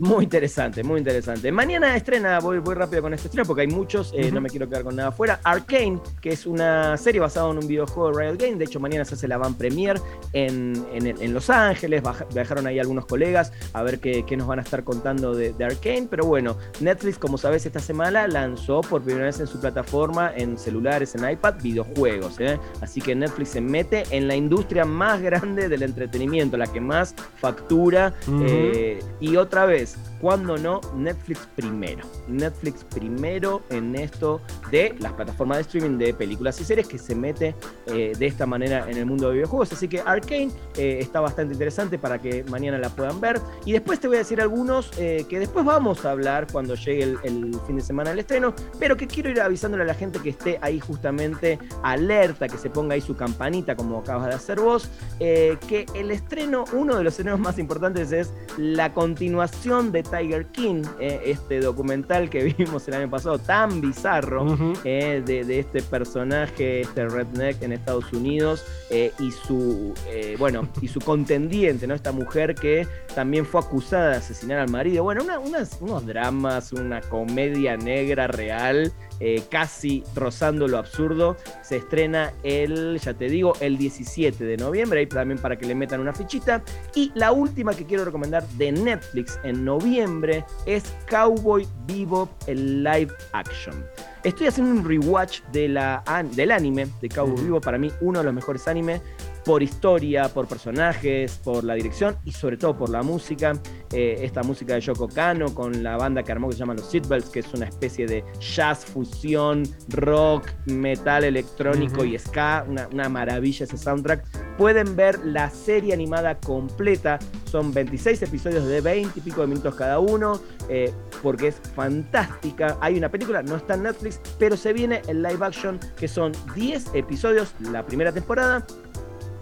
Muy interesante, muy interesante. Mañana estrena, voy, voy rápido con este estreno porque hay muchos, eh, no me quiero quedar con nada afuera. Arcane, que es una serie basada en un videojuego de Riot Game. De hecho, mañana se hace la van premier en, en- en Los Ángeles. Viajaron ahí algunos colegas a ver qué, qué nos van a estar contando de, de Arcane. Pero bueno, Netflix, como sabes, esta semana lanzó por primera vez en su plataforma, en celulares, en iPad, videojuegos. ¿eh? Así que Netflix se mete en la industria más grande del entretenimiento, la que más factura. Eh, y otra vez, cuando no, Netflix primero. Netflix primero en esto de las plataformas de streaming de películas y series que se mete eh, de esta manera en el mundo de videojuegos. Así que Arcane eh, está bastante interesante para que mañana la puedan ver. Y después te voy a decir algunos eh, que después vamos a hablar cuando llegue el, el fin de semana del estreno, pero que quiero ir avisándole a la gente que esté ahí justamente alerta, que se ponga ahí su campanita como acabas de hacer vos, que el estreno, uno de los estrenos más importantes es la continuación de Tiger King, eh, este documental que (laughs) vimos el año pasado tan bizarro eh, de, de este personaje, este redneck en Estados Unidos eh, y su bueno y su contendiente, ¿no? Esta mujer que también fue acusada de asesinar al marido. Bueno, una- unas- unos dramas, una comedia negra real, eh, casi rozando lo absurdo. Se estrena el, ya te digo, el 17 de noviembre, ahí también para que le metan una fichita. Y la última que quiero recomendar de Netflix en noviembre es Cowboy Bebop, el live action. Estoy haciendo un rewatch de la, del anime de Cowboy Ujú. Bebop, para mí uno de los mejores animes por historia, por personajes, por la dirección y sobre todo por la música. Eh, esta música de Yoko Kano con la banda que armó que se llama los Seatbelts, que es una especie de jazz fusión, rock, metal electrónico y ska, una, una maravilla ese soundtrack. Pueden ver la serie animada completa, son 26 episodios de 20 y pico de minutos cada uno, eh, porque es fantástica. Hay una película, no está en Netflix, pero se viene el live action, que son 10 episodios, la primera temporada.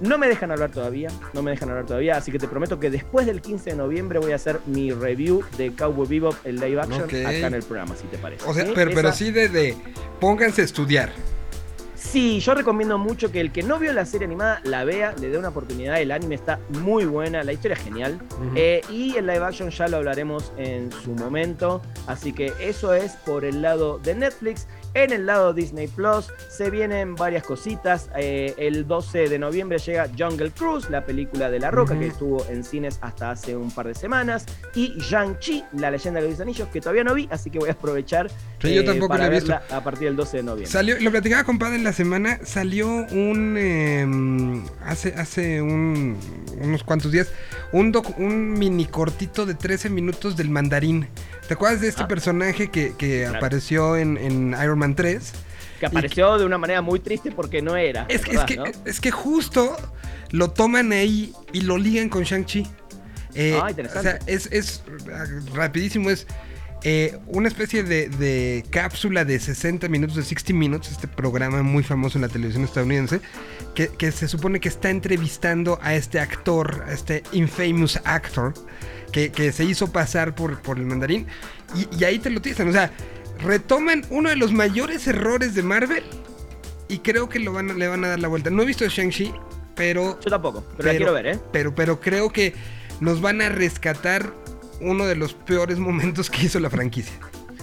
No me dejan hablar todavía, no me dejan hablar todavía, así que te prometo que después del 15 de noviembre voy a hacer mi review de Cowboy Bebop, el live action, acá en el programa, si te parece. O sea, ¿sí? pero, pero Esa- sí de, de pónganse a estudiar. Sí, yo recomiendo mucho que el que no vio la serie animada la vea, le dé una oportunidad. El anime está muy buena, la historia es genial. Eh, y el live action ya lo hablaremos en su momento. Así que eso es por el lado de Netflix. En el lado Disney Plus se vienen varias cositas. Eh, el 12 de noviembre llega Jungle Cruise, la película de La Roca, que estuvo en cines hasta hace un par de semanas. Y Shang-Chi, la leyenda de los anillos, que todavía no vi, así que voy a aprovechar Sí, yo eh, tampoco para la visto. verla a partir del 12 de noviembre. Salió, lo platicaba con padre en la semana, salió un em, hace, hace un- unos cuantos días, un, doc- un mini cortito de 13 minutos del mandarín. ¿Te acuerdas de este Ah. personaje que, que Claro. apareció en, en Iron Man 3? Que apareció de una manera muy triste porque no era. Es que, es, ¿verdad, que, no? es que justo lo toman ahí y lo ligan con Shang-Chi. Eh, Ah, interesante. O sea, es, es ah, rapidísimo, es eh, una especie de, de cápsula de 60 minutos, de 60 Minutes, este programa muy famoso en la televisión estadounidense, que, que se supone que está entrevistando a este actor, a este infamous actor, que, que se hizo pasar por, por el mandarín, y, y ahí te lo dicen, o sea, retoman uno de los mayores errores de Marvel y creo que lo van, le van a dar la vuelta. No he visto Shang-Chi, pero Yo tampoco, pero, la quiero ver, ¿eh? pero, pero creo que nos van a rescatar uno de los peores momentos que hizo la franquicia.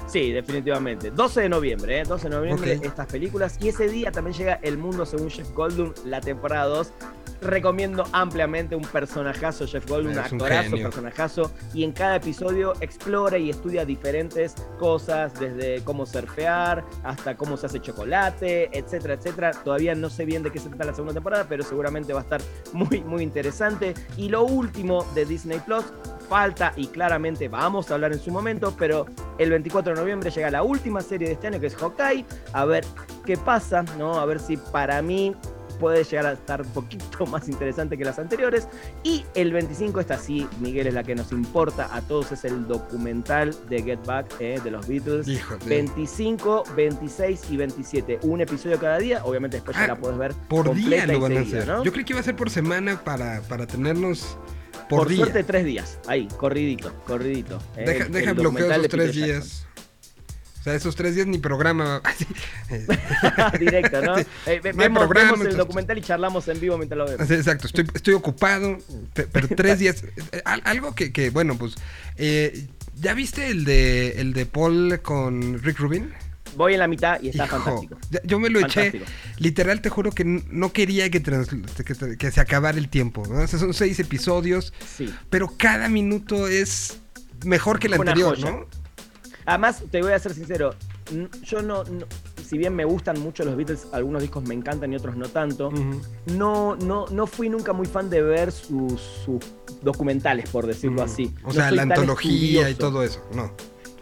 Sí, definitivamente. 12 de noviembre, ¿eh? 12 de noviembre, estas películas. Y ese día también llega El Mundo según Jeff Goldblum, la temporada 2. Recomiendo ampliamente un personajazo, Jeff Goldblum, un Es un actorazo, genio. personajazo. Y en cada episodio explora y estudia diferentes cosas, desde cómo surfear hasta cómo se hace chocolate, etcétera, etcétera. Todavía no sé bien de qué se trata la segunda temporada, pero seguramente va a estar muy, muy interesante. Y lo último de Disney Plus, falta y claramente vamos a hablar en su momento, pero el 24 de noviembre llega la última serie de este año que es Hawkeye, a ver qué pasa, ¿no? A ver si para mí puede llegar a estar un poquito (laughs) más interesante que las anteriores. Y el 25, esta sí, Miguel, es la que nos importa a todos, es el documental de Get Back eh, de los Beatles. Hijo de- 25, 26 y 27. Un episodio cada día, obviamente después ya Ah, la puedes ver Por día lo van a hacer. ¿no? Yo creí que iba a ser por semana para, para tenernos por, Por, día. suerte, tres días. Ahí, corridito, corridito. deja el- deja el documental esos tres días. O sea, esos tres días ni programa. (laughs) Así, eh. (laughs) Directo, ¿no? Sí. Eh, No vemos, programa, vemos el entonces- documental y charlamos en vivo mientras lo vemos. exacto, estoy, estoy ocupado, pe- pero (laughs) tres días. eh, al- algo que, que, bueno, pues. eh, ¿Ya viste el de, el de Paul con Rick Rubin? Voy en la mitad y está Hijo, fantástico. Yo me lo eché. Literal, te juro que no quería que, trans- que, que se acabara el tiempo. ¿no? O sea, son seis episodios, Sí. pero cada minuto es mejor que el Una anterior, joya. ¿no? Además, te voy a ser sincero, yo no, no- si bien me gustan mucho los Beatles, algunos discos me encantan y otros no tanto, no, no, no fui nunca muy fan de ver sus, sus documentales, por decirlo así. O No sea, la antología y todo eso, no.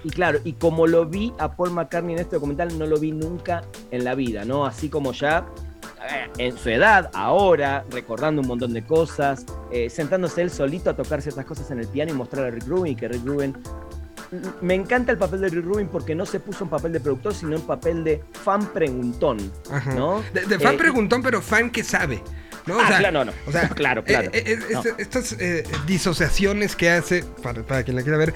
Y claro, y como lo vi a Paul McCartney en este documental, no lo vi nunca en la vida, ¿no? Así como ya en su edad, ahora, recordando un montón de cosas, eh, sentándose él solito a tocar ciertas cosas en el piano y mostrar a Rick Rubin y que Rick Rubin... Me encanta el papel de Rick Rubin porque no se puso en papel de productor, sino en papel de fan preguntón, Ajá. ¿no? De, de fan Eh, preguntón, pero fan que sabe. ¿no? Ah, claro, no, no. O sea, (laughs) Claro, claro. eh, eh, No. este- Estas eh, disociaciones que hace, para, para quien la quiera ver,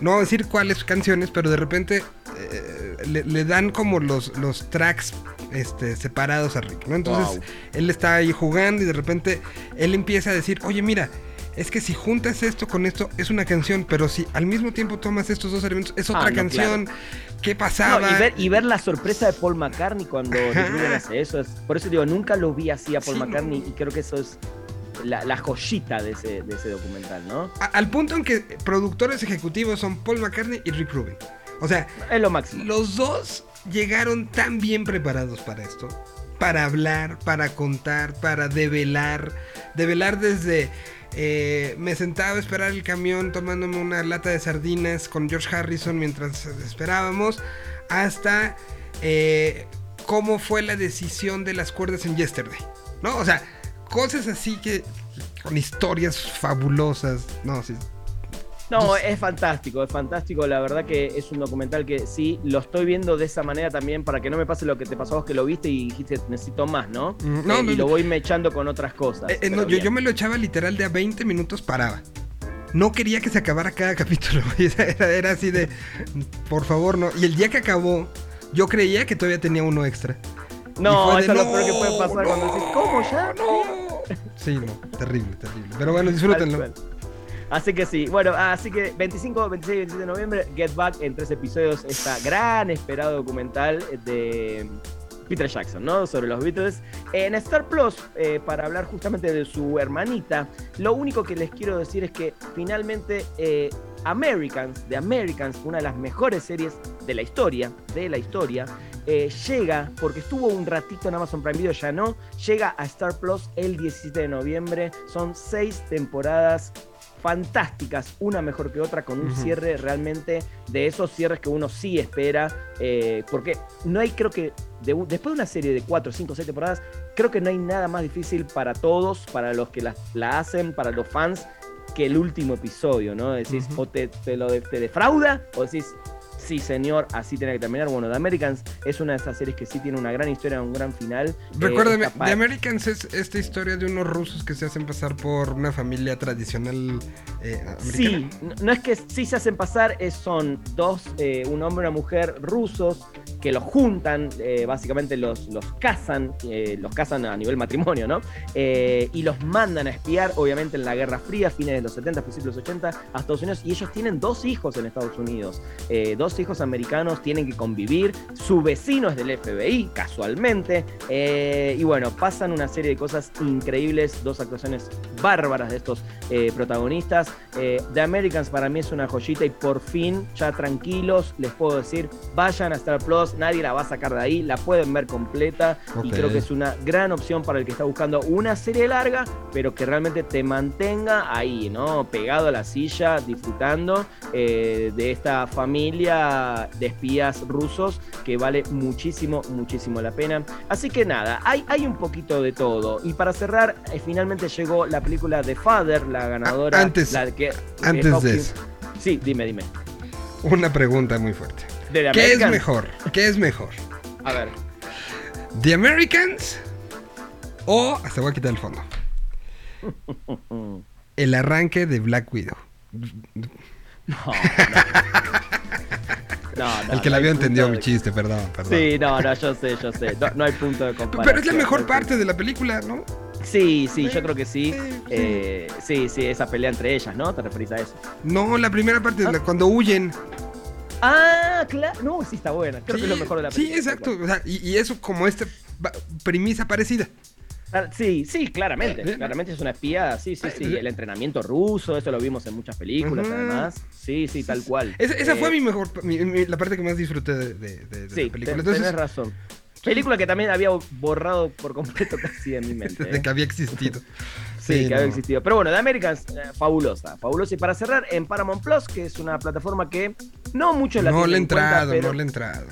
no voy a decir cuáles canciones, pero de repente eh, le, le dan como los, los tracks este, separados a Rick, ¿no? Entonces Wow. él está ahí jugando y de repente él empieza a decir, oye, mira, es que si juntas esto con esto es una canción, pero si al mismo tiempo tomas estos dos elementos es otra Ah, no, canción. ¿Qué No, pasaba? y, ver, y ver la sorpresa de Paul McCartney cuando Ajá. Hace eso. Es, por eso digo, nunca lo vi así a Paul Sí, McCartney no. y creo que eso es la, la joyita de ese, de ese documental, ¿no? A- al punto en que productores ejecutivos son Paul McCartney y Rick Rubin. O sea, Es lo máximo. los dos llegaron tan bien preparados para esto. Para hablar, para contar, para develar. Develar desde... eh, me sentaba a esperar el camión tomándome una lata de sardinas con George Harrison mientras esperábamos. Hasta eh, cómo fue la decisión de las cuerdas en Yesterday. ¿No? O sea, cosas así que... Con historias fabulosas. No, sí. No, es fantástico, es fantástico. La verdad que es un documental que sí, lo estoy viendo de esa manera también para que no me pase lo que te pasó a vos que lo viste y dijiste necesito más, ¿no? Mm, no, Eh, no, y lo voy mechando con otras cosas. Eh, eh, no, yo, me lo echaba literal de a 20 minutos paraba. No quería que se acabara cada (laughs) capítulo. (laughs) era así de, por favor, no. Y el día que acabó, yo creía que todavía tenía uno extra. No, eso es lo peor que puede pasar cuando decís, ¿cómo ya? no". Sí, no, terrible, terrible. Pero bueno, disfrútenlo. Así que sí, bueno, así que 25, 26 y 27 de noviembre, Get Back en tres episodios, esta gran esperado documental de Peter Jackson, ¿no? Sobre los Beatles. En Star Plus, eh, para hablar justamente de su hermanita, lo único que les quiero decir es que finalmente eh, Americans, de Americans, una de las mejores series de la historia, de la historia, eh, llega, porque estuvo un ratito en Amazon Prime Video, ya no, llega a Star Plus el 17 de noviembre. Son seis temporadas fantásticas, una mejor que otra, con un cierre realmente de esos cierres que uno sí espera, eh, porque no hay, creo que, de después de una serie de cuatro, cinco, seis temporadas, creo que no hay nada más difícil para todos, para los que la, la hacen, para los fans, que el último episodio, ¿no? Decís, o te, te lo de- te defrauda, o decís, sí señor, así tiene que terminar. Bueno, The Americans es una de esas series que sí tiene una gran historia, un gran final. Eh, Recuérdame, The Americans es esta historia de unos rusos que se hacen pasar por una familia tradicional eh, Sí, americana. no, no es que sí se hacen pasar, es, son dos, eh, un hombre y una mujer rusos que los juntan, eh, básicamente los, los casan, eh, los casan a nivel matrimonio, ¿no? Eh, y los mandan a espiar, obviamente en la Guerra Fría, fines de los 70, principios de los 80, a Estados Unidos, y ellos tienen dos hijos en Estados Unidos, Eh, hijos americanos, tienen que convivir, su vecino es del FBI, casualmente, eh, y bueno, pasan una serie de cosas increíbles, dos actuaciones bárbaras de estos eh, protagonistas. Eh, The Americans para mí es una joyita y por fin, ya tranquilos, les puedo decir, vayan a Star Plus, nadie la va a sacar de ahí, la pueden ver completa y creo que es una gran opción para el que está buscando una serie larga, pero que realmente te mantenga ahí, ¿no? Pegado a la silla, disfrutando de esta familia de espías rusos que vale muchísimo, muchísimo la pena. Así que nada, hay, hay un poquito de todo. Y para cerrar, eh, finalmente llegó la película The Father, la ganadora. Antes- la que, antes de eso. Sí, dime, dime. Una pregunta muy fuerte. ¿De ¿Qué es mejor? ¿Qué es mejor? A ver. ¿The Americans o hasta voy a quitar el fondo? (laughs) El arranque de Black Widow. No, no. No, no, (laughs) el que la vio entendió de- mi chiste, perdón, perdón. Sí, no, no, yo sé, yo sé. No, hay punto de comparación. Pero es la mejor parte de la película, ¿no? Sí, sí, yo creo que sí. Sí, sí. Eh, sí, sí, esa pelea entre ellas, ¿no? ¿Te referís a eso? No, la primera parte, de la- cuando huyen. Ah, claro. No, sí está buena. Creo sí, que es lo mejor de la Sí, película. exacto. o sea, y, y eso como esta premisa parecida. Sí, sí, claramente. Bien. Claramente es una espía. Sí, sí, sí. El entrenamiento ruso, eso lo vimos en muchas películas, además. Sí, sí, tal cual. Esa, esa Eh, fue mi mejor, mi- mi- la parte que más disfruté de, de- de- de Sí, la película. Entonces, tenés razón. Película que también había borrado por completo (laughs) casi de mi (laughs) mente. de ¿eh? que había existido. (laughs) Sí, que había existido. Pero bueno, The Americans, eh, fabulosa, fabulosa. Y para cerrar, en Paramount Plus, que es una plataforma que no muchos la No le he cuenta, entrado, pero no le he entrado.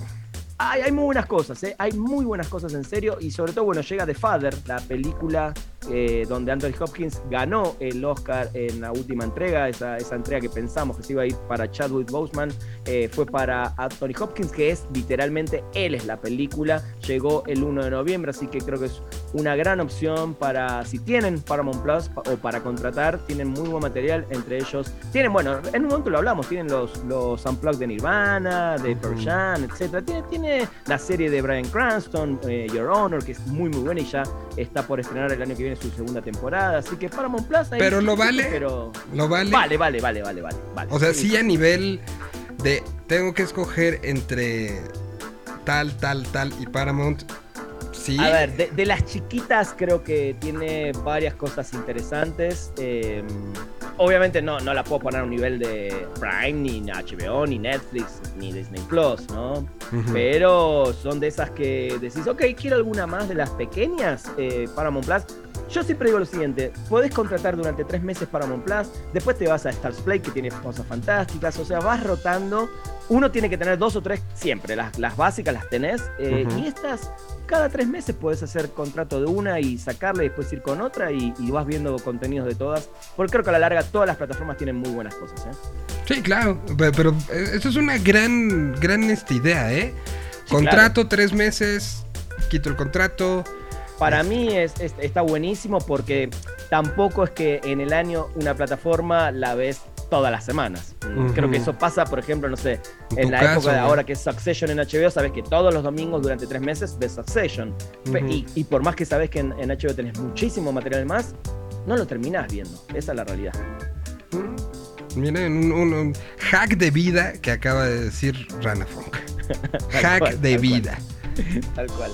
Hay, hay muy buenas cosas, ¿eh? Hay muy buenas cosas en serio. Y sobre todo, bueno, llega The Father, la película eh, donde Anthony Hopkins ganó el Oscar en la última entrega. Esa, esa entrega que pensamos que se iba a ir para Chadwick Boseman, eh, fue para Anthony Hopkins, que es literalmente él es la película. Llegó el 1 de noviembre, así que creo que es una gran opción para, si tienen Paramount Plus pa- o para contratar, tienen muy buen material, entre ellos, tienen, bueno, en un momento lo hablamos, tienen los, los Unplugged de Nirvana, de Pearl. Jam, etc. Tiene, tiene la serie de Brian Cranston, eh, Your Honor, que es muy muy buena y ya está por estrenar el año que viene su segunda temporada, así que Paramount Plus... Pero lo vale. Pero... ¿Lo vale? Vale, vale, vale, vale, vale. vale. O sea, sí a nivel de tengo que escoger entre tal, tal, tal y Paramount. Sí. A ver, de, de las chiquitas creo que tiene varias cosas interesantes. eh, obviamente no, no la puedo poner a un nivel de Prime, ni HBO, ni Netflix, ni Disney Plus, ¿no? Pero son de esas que decís, ok, quiero alguna más de las pequeñas eh, Paramount Plus. Yo siempre digo lo siguiente, podés contratar durante tres meses Paramount Plus, después te vas a Stars Play que tiene cosas fantásticas, o sea, vas rotando. Uno tiene que tener dos o tres siempre, las, las básicas las tenés, eh, y estas cada tres meses puedes hacer contrato de una y sacarla y después ir con otra y, y vas viendo contenidos de todas, porque creo que a la larga todas las plataformas tienen muy buenas cosas. ¿eh? Sí, claro. Pero, pero, eh, eso es una gran, gran esta idea, ¿eh? Sí, contrato, tres meses, quito el contrato. Para mí es, es- está buenísimo porque tampoco es que en el año una plataforma la ves todas las semanas. Creo que eso pasa, por ejemplo, no sé, En la caso, época de ¿no? ahora que es Succession en HBO, sabes que todos los domingos durante tres meses ves Succession. Y, y por más que sabes que en, en HBO tenés muchísimo material más, no lo terminás viendo. Esa es la realidad. Mm. Miren, un, un- un hack de vida que acaba de decir Rana Funk. (laughs) hack cual, de tal cual. vida. Tal cual.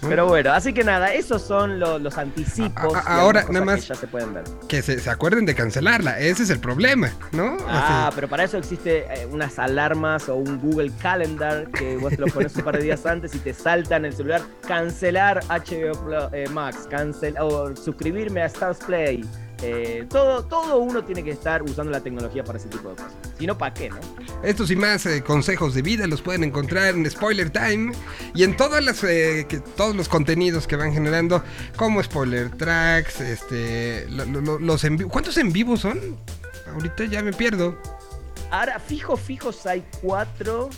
Pero bueno, así que nada, esos son lo- los anticipos. A- a- y ahora, nada más- que ya se pueden ver. Que se, se acuerden de cancelarla. Ese es el problema, ¿no? Ah, Así. pero para eso existe eh, unas alarmas o un Google Calendar que vos te lo pones un par de días antes y te salta en el celular cancelar HBO eh, Max, cancel o suscribirme a Stars Play. Eh, todo, todo uno tiene que estar usando la tecnología para ese tipo de cosas. Si no, ¿para qué, no? Estos y más eh, consejos de vida los pueden encontrar en Spoiler Time y en todas las, eh, que- todos los contenidos que van generando, como Spoiler Tracks, este, lo- lo- lo- los en vivo. ¿Cuántos en vivo son? Ahorita ya me pierdo. Ahora, fijo, fijos hay cuatro.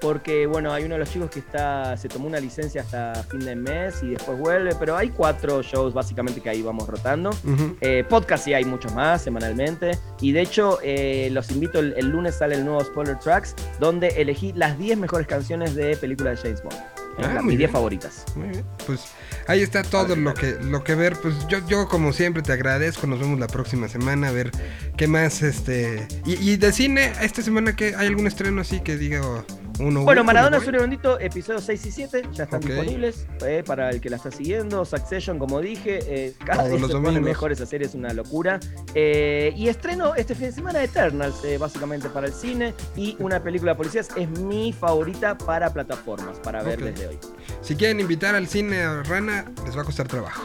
Porque bueno, hay uno de los chicos que está, se tomó una licencia hasta fin de mes y después vuelve, pero hay cuatro shows básicamente que ahí vamos rotando. Eh, podcast sí hay muchos más semanalmente. Y de hecho, eh, los invito, el, el lunes sale el nuevo Spoiler Tracks, donde elegí las 10 mejores canciones de películas de James Bond. Ah, las- muy mis 10 bien. favoritas. Muy bien. Pues ahí está todo lo que, lo que ver. Pues yo, yo como siempre te agradezco. Nos vemos la próxima semana a ver qué más este. Y, y de cine, esta semana que hay algún estreno así que diga oh, uno. Bueno, Maradona y Bendito, episodios 6 y 7, ya están disponibles eh, para el que la está siguiendo. Succession, como dije, eh, cada Todos vez los se pone domingos. mejor esa serie, es una locura. Eh, y estreno este fin de semana Eternals, eh, básicamente para el cine. Y una película de policías es mi favorita para plataformas, para ver Ok. desde hoy. Si quieren invitar al cine a Rana, les va a costar trabajo.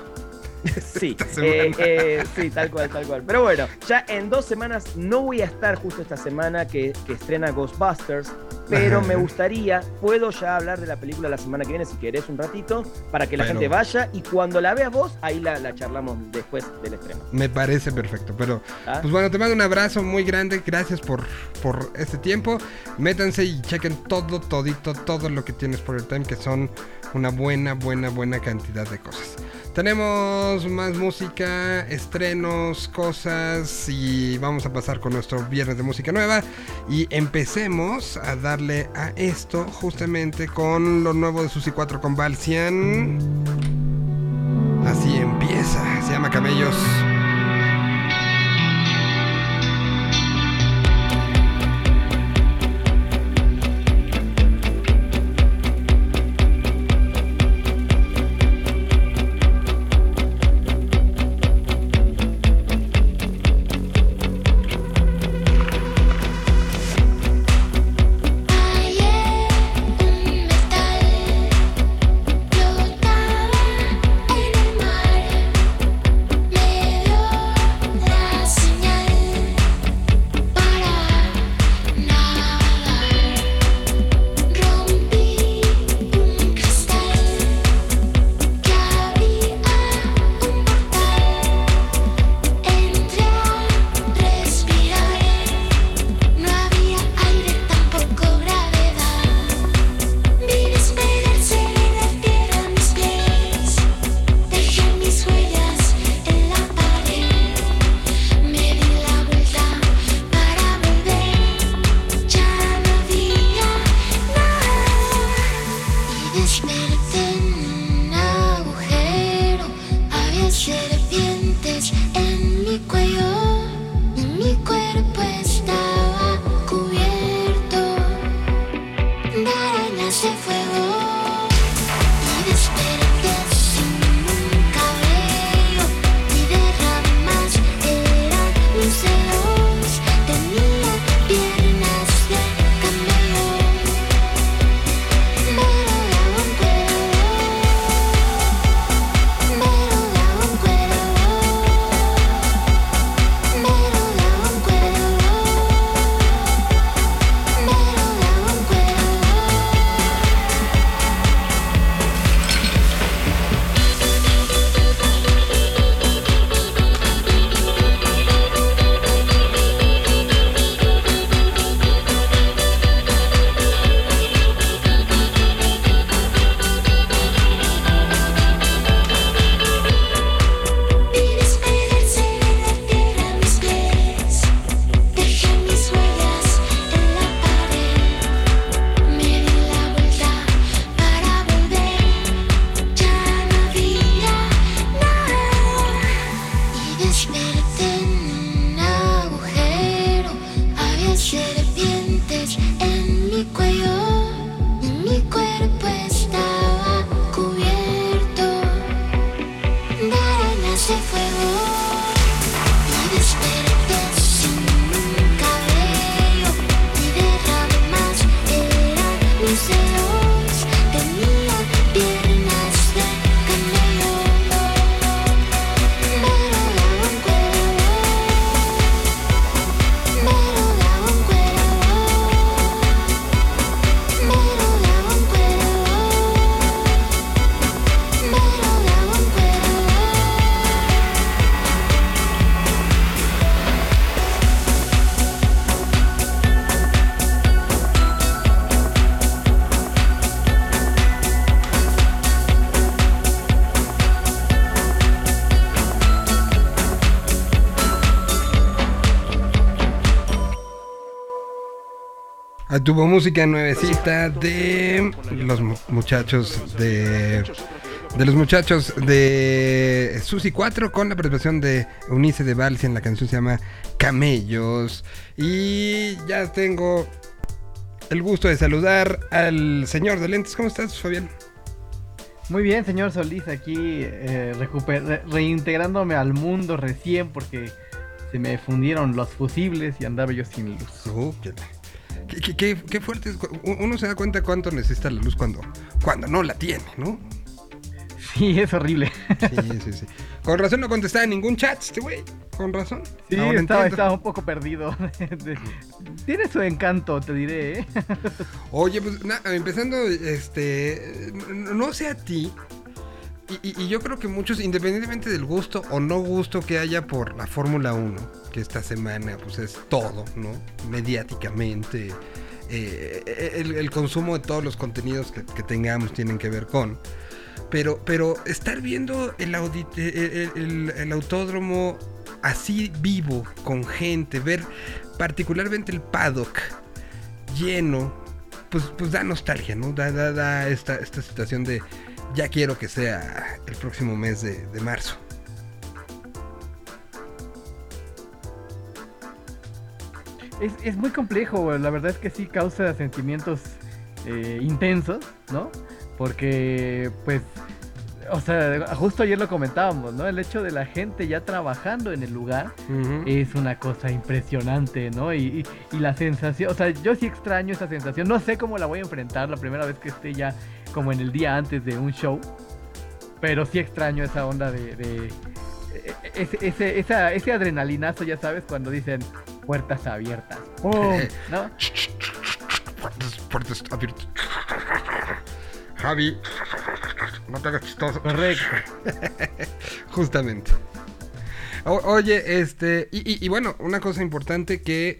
Sí, (laughs) eh, eh, sí, tal cual, tal cual. Pero bueno, ya en dos semanas no voy a estar justo esta semana que, que estrena Ghostbusters, pero me (laughs) gustaría, puedo ya hablar de la película la semana que viene si querés un ratito, para que la gente vaya y cuando la veas vos, ahí la, la charlamos después del estreno. Me parece perfecto. Pero, ¿ah? pues bueno, te mando un abrazo muy grande. Gracias por, por este tiempo. Métanse y chequen todo, todito, todo lo que tienes por el time, que son una buena, buena, buena cantidad de cosas. Tenemos más música, estrenos, cosas y vamos a pasar con nuestro viernes de música nueva. Y empecemos a darle a esto justamente con lo nuevo de Susi 4 con Valcian. Así empieza, se llama Camellos. Tuvo música nuevecita de los mu- muchachos de. De los muchachos de Susi 4 con la participación de Eunice de Valsi en la canción se llama Camellos. Y ya tengo el gusto de saludar al señor de lentes. ¿Cómo estás, Fabián? Muy bien, señor Solís, aquí eh, re- reintegrándome al mundo recién porque se me fundieron los fusibles y andaba yo sin luz. Uh, qué, qué- fuerte es. Uno se da cuenta cuánto necesita la luz cuando, cuando no la tiene, ¿no? Sí, es horrible. Sí, sí, sí. Con razón no contestaba ningún chat este güey. Con razón. Sí, Ahora estaba, estaba un poco perdido. (laughs) Tiene su encanto, te diré. ¿eh? Oye, pues na- empezando, este, no sé a ti, y, yo creo que muchos, independientemente del gusto o no gusto que haya por la Fórmula 1, que esta semana pues es todo, ¿no? Mediáticamente, eh, el, consumo de todos los contenidos que, tengamos tienen que ver con. Pero, pero estar viendo el, audit- el- el autódromo así vivo, con gente, ver particularmente el paddock lleno, pues, pues da nostalgia, ¿no? Da, da, da esta, esta situación de ya quiero que sea el próximo mes de, de marzo. Es, es muy complejo, la verdad es que sí causa sentimientos eh, intensos, ¿no? Porque, pues, o sea, justo ayer lo comentábamos, ¿no? El hecho de la gente ya trabajando en el lugar es una cosa impresionante, ¿no? Y, y- y la sensación, o sea, yo sí extraño esa sensación, no sé cómo la voy a enfrentar la primera vez que esté ya como en el día antes de un show, pero sí extraño esa onda de... de- e- ese, ese, esa- ese adrenalinazo, ya sabes, cuando dicen puertas abiertas. ¡Pum! (laughs) ¿No? Puertas, puertas abiertas. Javi, no te hagas chistoso. Correcto. (laughs) Justamente. O- oye, este, y, y- y bueno, una cosa importante que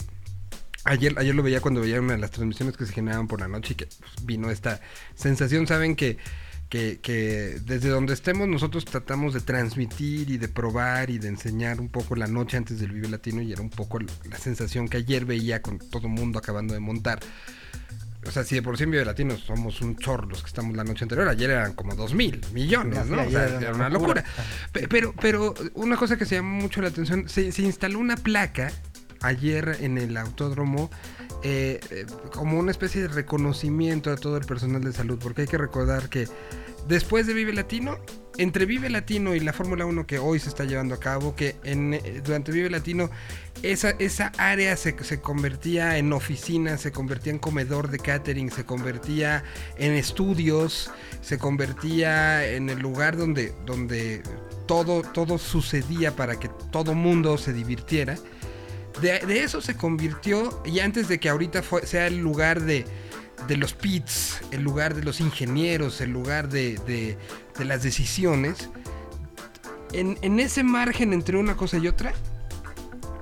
ayer, ayer lo veía cuando veía una de las transmisiones que se generaban por la noche y que pues, vino esta sensación, saben que, que, que desde donde estemos nosotros tratamos de transmitir y de probar y de enseñar un poco la noche antes del Vive Latino y era un poco la sensación que ayer veía con todo mundo acabando de montar. O sea, si de por sí en Vive Latino somos un chorro los que estamos la noche anterior, ayer eran como dos mil millones, ¿no? O sea, era una locura. Pe- Pero, pero una cosa que se llamó mucho la atención, se, se instaló una placa ayer en el autódromo eh, eh, como una especie de reconocimiento a todo el personal de salud, porque hay que recordar que después de Vive Latino, entre Vive Latino y la Fórmula 1 que hoy se está llevando a cabo, que en, eh, durante Vive Latino esa, esa área se, se convertía en oficina, se convertía en comedor de catering, se convertía en estudios, se convertía en el lugar donde, donde todo, todo sucedía para que todo mundo se divirtiera. De, eso se convirtió, y antes de que ahorita sea el lugar de, de los pits, el lugar de los ingenieros, el lugar de, de- de las decisiones, en, en ese margen entre una cosa y otra,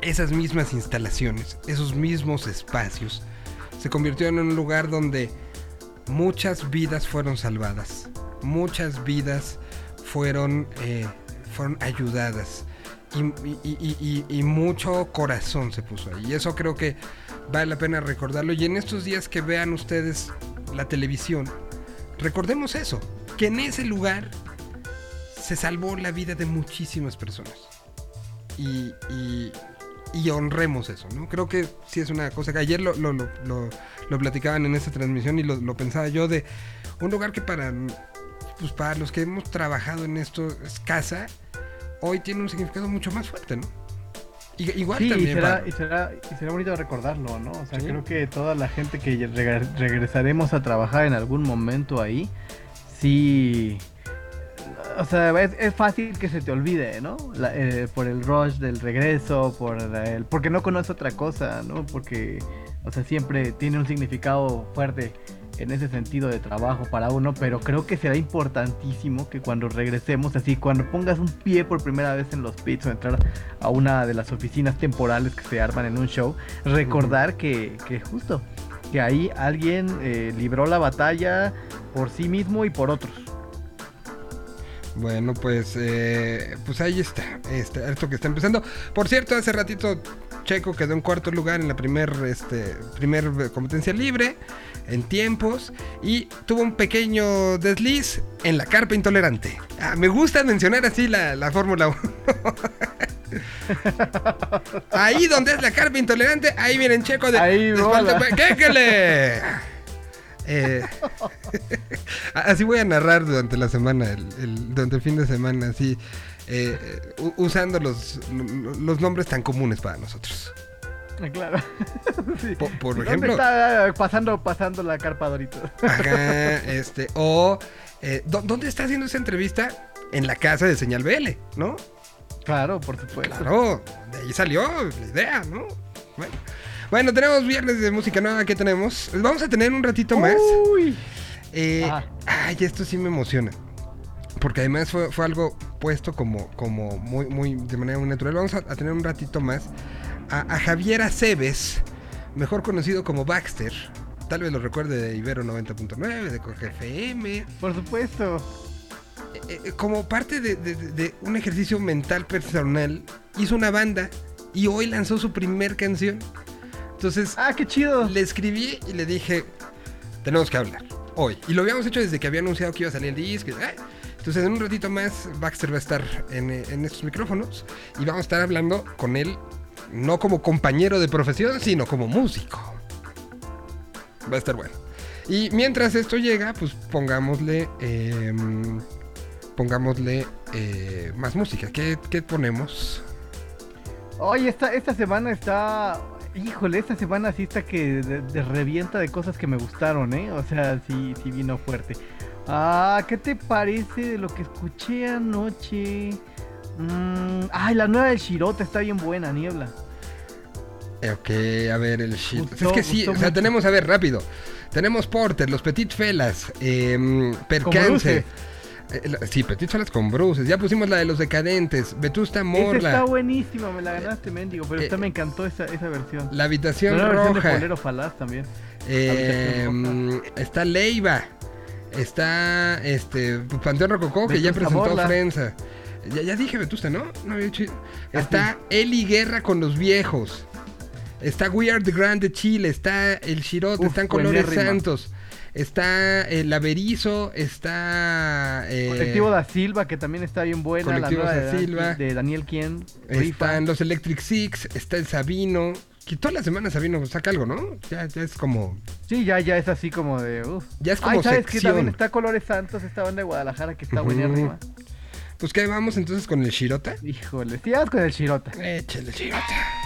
esas mismas instalaciones, esos mismos espacios, se convirtieron en un lugar donde muchas vidas fueron salvadas, muchas vidas fueron, eh, fueron ayudadas y, mucho corazón se puso ahí. Y eso creo que vale la pena recordarlo. Y en estos días que vean ustedes la televisión, recordemos eso, que en ese lugar se salvó la vida de muchísimas personas. Y, y- honremos eso, ¿no? Creo que sí es una cosa que ayer lo, lo, lo- lo- platicaban en esta transmisión y lo pensaba yo de un lugar que para, pues para los que hemos trabajado en esto es casa, hoy tiene un significado mucho más fuerte, ¿no? I- igual Sí, y también será, y, será, y será bonito recordarlo, ¿no? O sea, Sí. creo que toda la gente que reg- regresaremos a trabajar en algún momento ahí, sí... O sea, es, es fácil que se te olvide, ¿no? La- eh, por el rush del regreso, por el, porque no conoce otra cosa, ¿no? Porque, o sea, siempre tiene un significado fuerte en ese sentido de trabajo para uno, pero creo que será importantísimo que cuando regresemos, así, cuando pongas un pie por primera vez en los pits o entrar a una de las oficinas temporales que se arman en un show, recordar que, que justo, que ahí alguien eh, libró la batalla por sí mismo y por otros. Bueno, pues, eh, pues ahí está, este, esto que está empezando. Por cierto, hace ratito Checo quedó en cuarto lugar en la primer, este, primer competencia libre, en tiempos, y tuvo un pequeño desliz en la carpa intolerante. Ah, me gusta mencionar así la, la Fórmula 1. (laughs) ahí donde es la carpa intolerante, ahí miren Checo de... Ahí. (laughs) Eh, (laughs) así voy a narrar durante la semana, el, el- durante el fin de semana, así, eh, usando los, los nombres tan comunes para nosotros. Ah, Claro. (laughs) Sí. Po- por ¿Dónde ejemplo- está pasando, pasando la carpa Dorito? Ajá, este, o, eh, ¿dó- ¿dónde está haciendo esa entrevista? En la casa de Señal BL, ¿no? Claro, por supuesto. Claro, de ahí salió la idea, ¿no? Bueno, bueno tenemos viernes de música nueva, ¿qué tenemos? Vamos a tener un ratito más. Uy. Eh, ay, esto sí me emociona. Porque además fue, fue algo puesto como, como muy, muy de manera muy natural. Vamos a, a tener un ratito más a, a Javier Aceves, mejor conocido como Baxter. Tal vez lo recuerde de Ibero 90.9, de Coge FM. Por supuesto. Eh, eh, como parte de, de- de- de un ejercicio mental personal, hizo una banda y hoy lanzó su primer canción. Entonces, Ah, qué chido. le escribí y le dije, tenemos que hablar hoy. Y lo habíamos hecho desde que había anunciado que iba a salir el disco. y, ay. Entonces en un ratito más Baxter va a estar en, eh, en estos micrófonos y vamos a estar hablando con él, no como compañero de profesión, sino como músico. Va a estar bueno. Y mientras esto llega, pues pongámosle... em, pongámosle eh, más música. ¿Qué, qué ponemos? Oye, esta, esta semana está. Híjole, esta semana sí está que revienta de cosas que me gustaron, ¿eh? O sea, sí, sí vino fuerte. Ah, ¿qué te parece de lo que escuché anoche? Mm, ay, la nueva del Shirota está bien buena, Niebla. Eh, Ok, a ver, el shit. Gustó, es que sí, o sea, mucho. tenemos, a ver, rápido. Tenemos Porter, los Petit Felas, em, Percance. Eh, la- sí, Petit Felas con bruces. Ya pusimos la de los decadentes, Vetusta Esa Morla, está buenísima, me la ganaste, mendigo, pero eh, esta me encantó esa, esa versión. la habitación versión de roja. Bolero Falaz también. em, está Leiva. Está este Panteón Rococó, que ya presentó Morla. Frenza. Ya, ya dije Vetusta, ¿no? No había Ah, Está Eli Guerra con los viejos. Está We Are the Grand de Chile. Está el Chirote. Están Colores. Santos. Está el Averizo. Está. eh, Colectivo da Silva, que también está bien buena. Colectivo la nueva Da de, Silva. de Daniel Quien. Están los Electric Six. Está el Sabino. Que todas las semanas Sabino saca algo, ¿no? Ya, ya es como. Sí, ya, ya es así como de. uf. Ya es como Ay, ¿sabes que también está Colores Santos, esta banda de Guadalajara que está Ujú. buenérrima? Pues que vamos entonces con el Shirota. Híjole, sí, vamos con el Shirota. Échale el Shirota.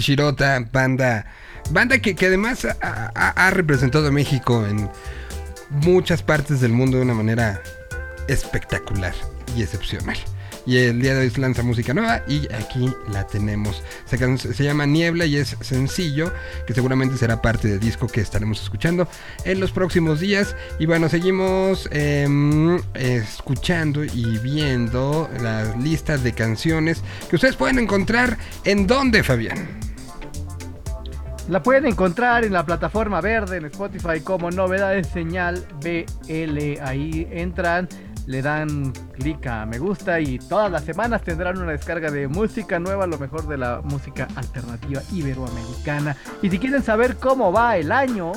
Shirota, banda, banda que, que además ha, representado a México en muchas partes del mundo de una manera espectacular y excepcional. Y el día de hoy lanza música nueva y aquí la tenemos. Se, llama Niebla y es sencillo, que seguramente será parte del disco que estaremos escuchando en los próximos días. Y bueno, seguimos em, escuchando y viendo las listas de canciones que ustedes pueden encontrar en dónde, Fabián. La pueden encontrar en la plataforma verde en Spotify como novedades señal BL. Ahí entran, le dan clic a me gusta y todas las semanas tendrán una descarga de música nueva, lo mejor de la música alternativa iberoamericana. Y si quieren saber cómo va el año,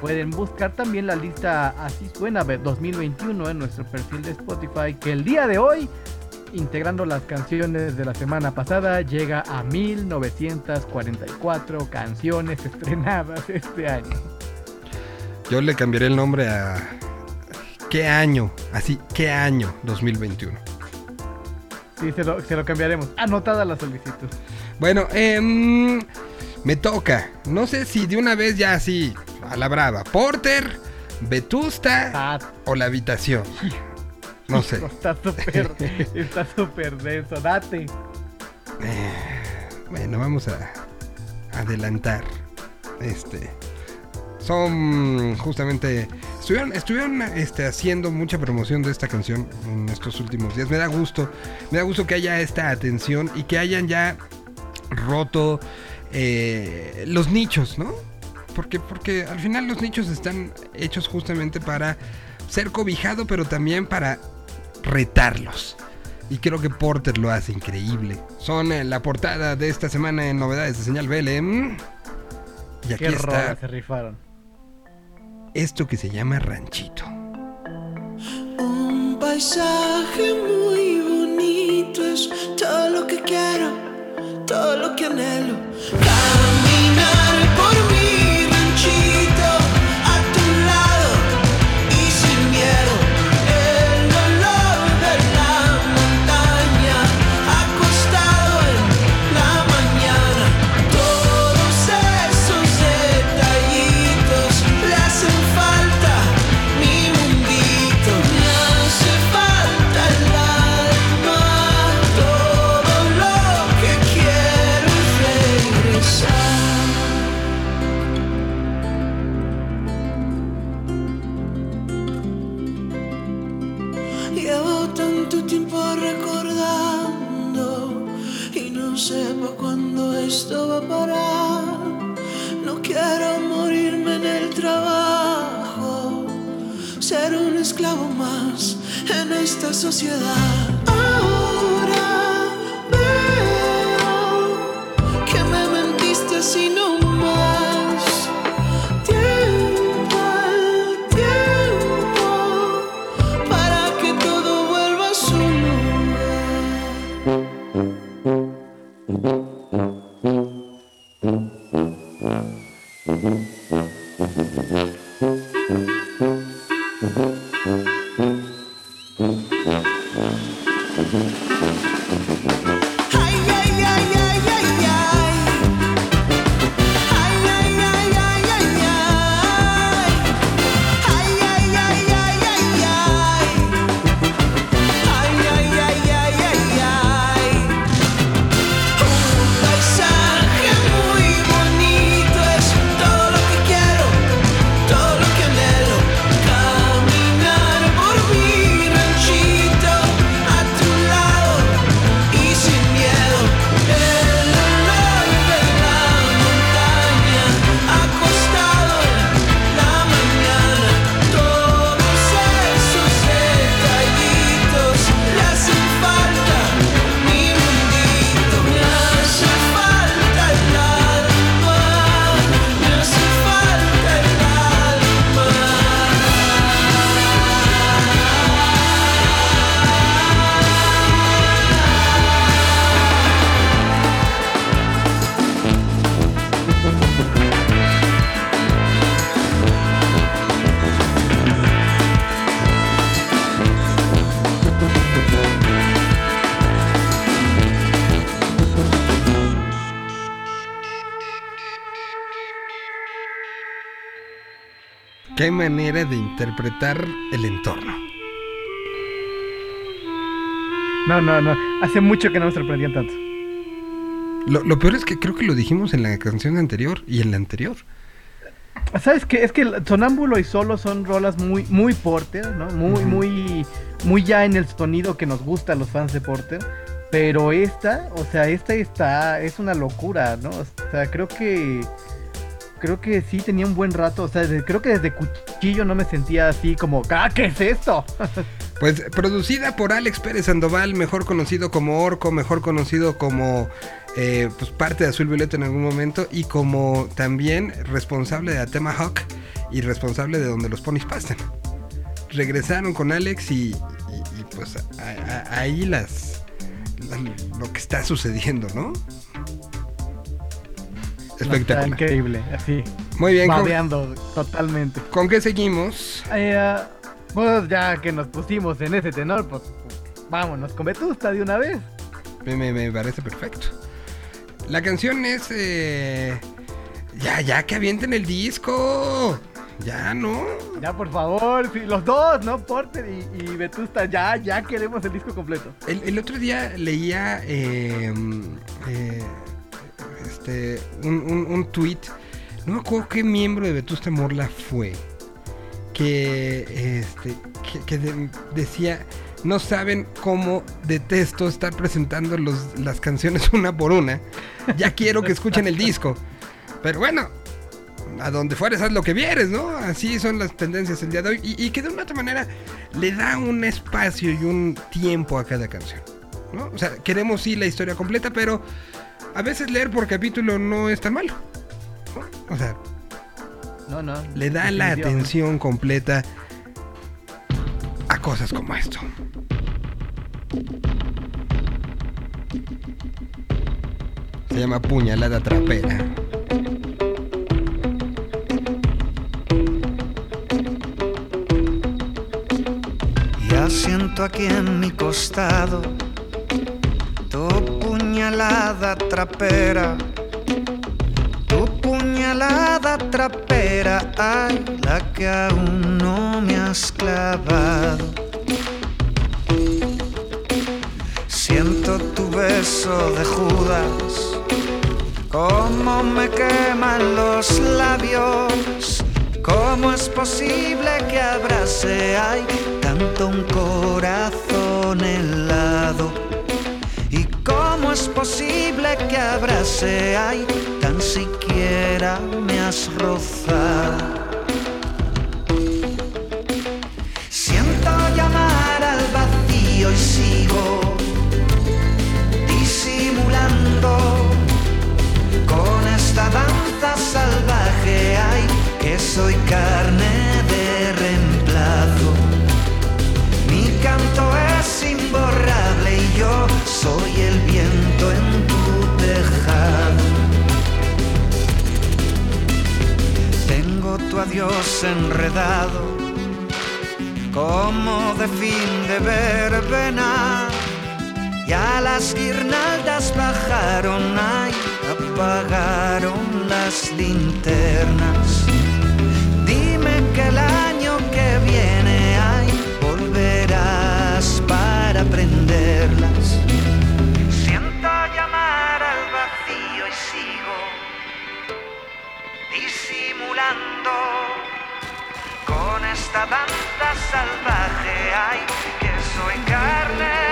pueden buscar también la lista Así Suena 2021 en nuestro perfil de Spotify, que el día de hoy integrando las canciones de la semana pasada, llega a 1944 canciones (laughs) estrenadas este año. Yo le cambiaré el nombre a... ¿Qué año? Así, ¿qué año 2021? Sí, se lo, se lo cambiaremos. Anotada la solicitud. Bueno, em, me toca. No sé si de una vez ya así, a la brava. Porter, Vetusta Ah, o la habitación. No (laughs) sé. Está súper, está súper denso. Date. Eh, bueno, vamos a adelantar. Este. Son justamente. Estuvieron, estuvieron este, haciendo mucha promoción de esta canción en estos últimos días. Me da gusto. Me da gusto que haya esta atención y que hayan ya roto eh, los nichos, ¿no? Porque, porque al final los nichos están hechos justamente para ser cobijado, pero también para retarlos. Y creo que Porter lo hace increíble. Son eh, la portada de esta semana en novedades de señal BLM. Y aquí Qué está se rifaron. esto que se llama Ranchito. Un paisaje muy bonito es todo lo que quiero, todo lo que anhelo. Caminar en esta sociedad. Ahora veo que me mentiste así no manera de interpretar el entorno. No, no, no. Hace mucho que no me sorprendían tanto. Lo, lo peor es que creo que lo dijimos en la canción anterior y en la anterior. ¿Sabes qué? Es que Sonámbulo y Solo son rolas muy, muy Porter, ¿no? Muy, Ujú. muy, muy ya en el sonido que nos gusta a los fans de Porter. Pero esta, o sea, esta está, es una locura, ¿no? O sea, creo que, creo que sí tenía un buen rato. O sea, creo que desde Cuchillo no me sentía así como, ¡ah, qué es esto! (laughs) Pues producida por Alex Pérez Sandoval, mejor conocido como Orco, mejor conocido como eh, pues parte de Azul Violeta en algún momento y como también responsable de Atema Hawk y responsable de donde los ponis pasan. Regresaron con Alex y, y- pues a- ahí las la- lo que está sucediendo, ¿no? Espectacular. increíble, así, Muy bien, ¿con, babeando totalmente. con qué seguimos? Eh, pues ya que nos pusimos en ese tenor, pues, pues, vámonos con Vetusta de una vez. Me, me- parece perfecto. La canción es. eh, ya, ya que avienten el disco. Ya, ¿no? Ya, por favor, los dos, ¿no? Porter y, y Vetusta, ya, ya queremos el disco completo. El, el otro día leía eh, eh, este, un, un, tweet. No me acuerdo qué miembro de Vetusta Morla fue. Que, este, que, que de- decía. No saben cómo detesto estar presentando los- las canciones (laughs) una por una. Ya quiero que escuchen el disco. Pero bueno, a donde fueres haz lo que vieres, ¿no? Así son las tendencias el día de hoy. Y, y que de una otra manera le da un espacio y un tiempo a cada canción. ¿no? O sea, queremos sí la historia completa, pero a veces leer por capítulo no es tan malo. O sea, No, no. le da la atención completa a cosas como esto. Se llama Puñalada Trapera. Ya siento aquí en mi costado puñalada trapera, tu puñalada trapera, ay, la que aún no me has clavado. Siento tu beso de Judas, cómo me queman los labios. ¿Cómo es posible que abrace hay tanto un corazón helado? ¿Y cómo es posible que abrace hay tan siquiera me has rozado? Siento llamar al vacío y sigo disimulando con esta danza salvaje hay que soy carne de reemplazo. Mi canto es imborrable y yo soy el viento tu adiós enredado como de fin de verbena. Ya las guirnaldas bajaron, ay, apagaron las linternas. Dime que el año que viene, ay, volverás para prenderlas. Con esta danza salvaje, ay, que soy carne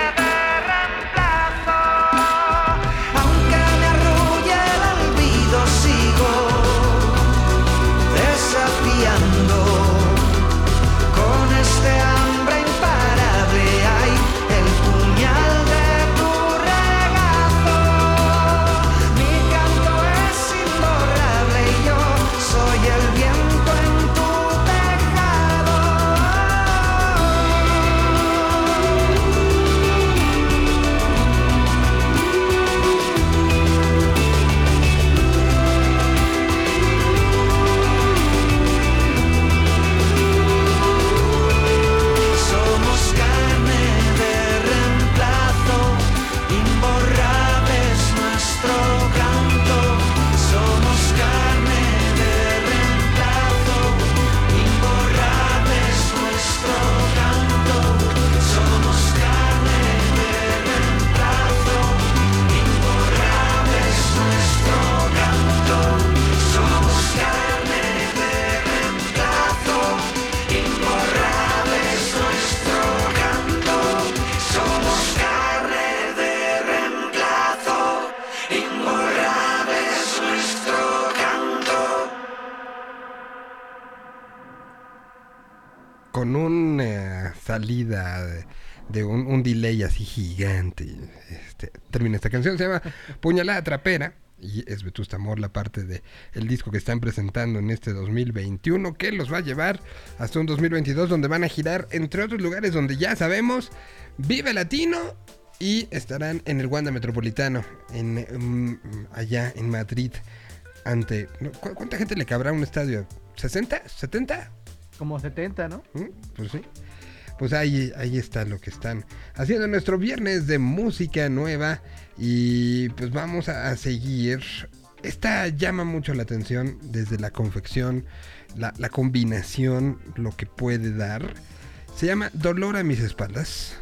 esta canción, se llama Puñalada Trapera. Y es Vetusta Amor, la parte de el disco que están presentando en este 2021, que los va a llevar hasta un 2022, donde van a girar, entre otros lugares donde ya sabemos, Vive Latino y estarán en el Wanda Metropolitano, en, mm, allá en Madrid, ante... ¿no? ¿cu- ¿Cuánta gente le cabrá a un estadio? ¿60? ¿70? Como 70, ¿no? ¿Mm? Pues sí. Pues ahí, ahí está lo que están haciendo nuestro viernes de música nueva. Y pues vamos a, seguir. Esta llama mucho la atención desde la confección, la, la combinación, lo que puede dar. Se llama Dolor a mis espaldas.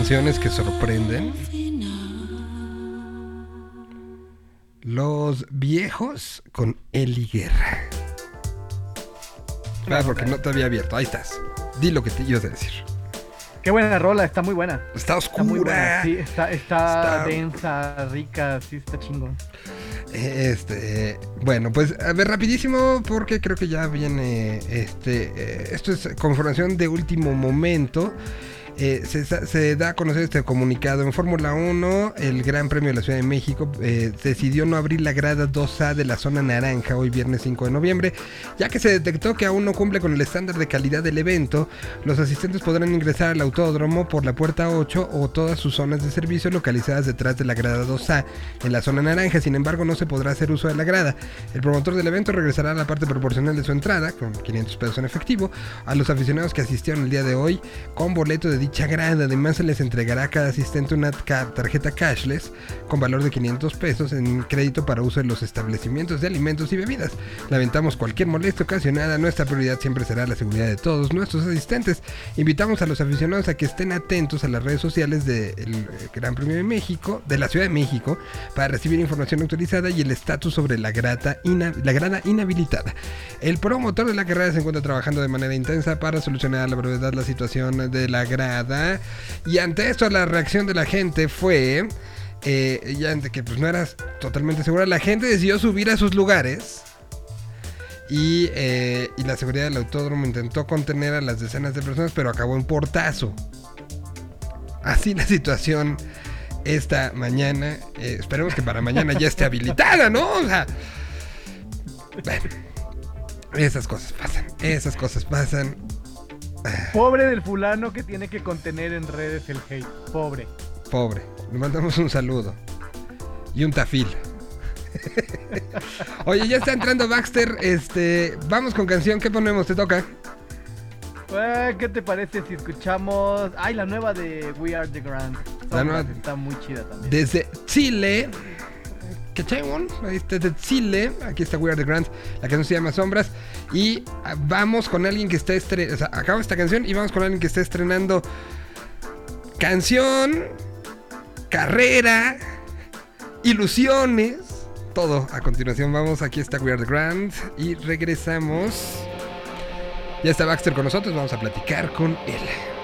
Canciones que sorprenden, Los Viejos con Eli Guerra. Ah, porque no te había abierto. Ahí estás. Di lo que te ibas a decir. Qué buena rola, está muy buena. Está Está muy buena. oscura. Sí, está, está, Está- densa, rica, sí, está chingón. Este, bueno, pues a ver rapidísimo porque creo que ya viene este, eh, esto es conformación de último momento. Eh, se, da a conocer este comunicado. En Fórmula 1, el Gran Premio de la Ciudad de México eh, decidió no abrir la grada 2A de la zona naranja hoy viernes 5 de noviembre, ya que se detectó que aún no cumple con el estándar de calidad del evento. Los asistentes podrán ingresar al autódromo por la puerta 8 o todas sus zonas de servicio localizadas detrás de la grada 2A en la zona naranja. Sin embargo, no se podrá hacer uso de la grada. El promotor del evento regresará a la parte proporcional de su entrada, con 500 pesos en efectivo, a los aficionados que asistieron el día de hoy con boleto de dicha grada. Además, se les entregará a cada asistente una tarjeta cashless con valor de 500 pesos en crédito para uso en los establecimientos de alimentos y bebidas. Lamentamos cualquier molestia ocasionada. Nuestra prioridad siempre será la seguridad de todos nuestros asistentes. Invitamos a los aficionados a que estén atentos a las redes sociales del Gran Premio de México, de la Ciudad de México, para recibir información actualizada y el estatus sobre la, grata la grada inhabilitada. El promotor de la carrera se encuentra trabajando de manera intensa para solucionar a la brevedad la situación de la grada. Y ante esto la reacción de la gente fue... eh, ya ante que pues no eras totalmente segura, la gente decidió subir a sus lugares. Y, eh, y la seguridad del autódromo intentó contener a las decenas de personas, pero acabó en portazo. Así la situación esta mañana. Eh, esperemos que para mañana ya esté habilitada, ¿no? O sea, bueno, esas cosas pasan. Esas cosas pasan. Pobre del fulano que tiene que contener en redes el hate. Pobre. Pobre. Le mandamos un saludo. Y un tafil. (laughs) Oye, ya está entrando Baxter. Este, vamos con canción. ¿Qué ponemos? ¿Te toca? Eh, ¿Qué te parece si escuchamos. Ay, la nueva de We Are the Grand. La nueva- Está muy chida también. Desde Chile. ¿Cachai, mon? Ahí está, Desde Chile. Aquí está We Are the Grand. La canción se llama Sombras. Y ah, vamos con alguien que está estrenando. O sea, acaba esta canción y vamos con alguien que está estrenando. Canción. Carrera. Ilusiones. Todo a continuación. Vamos. Aquí está We Are the Grand. Y regresamos. Ya está Baxter con nosotros. Vamos a platicar con él.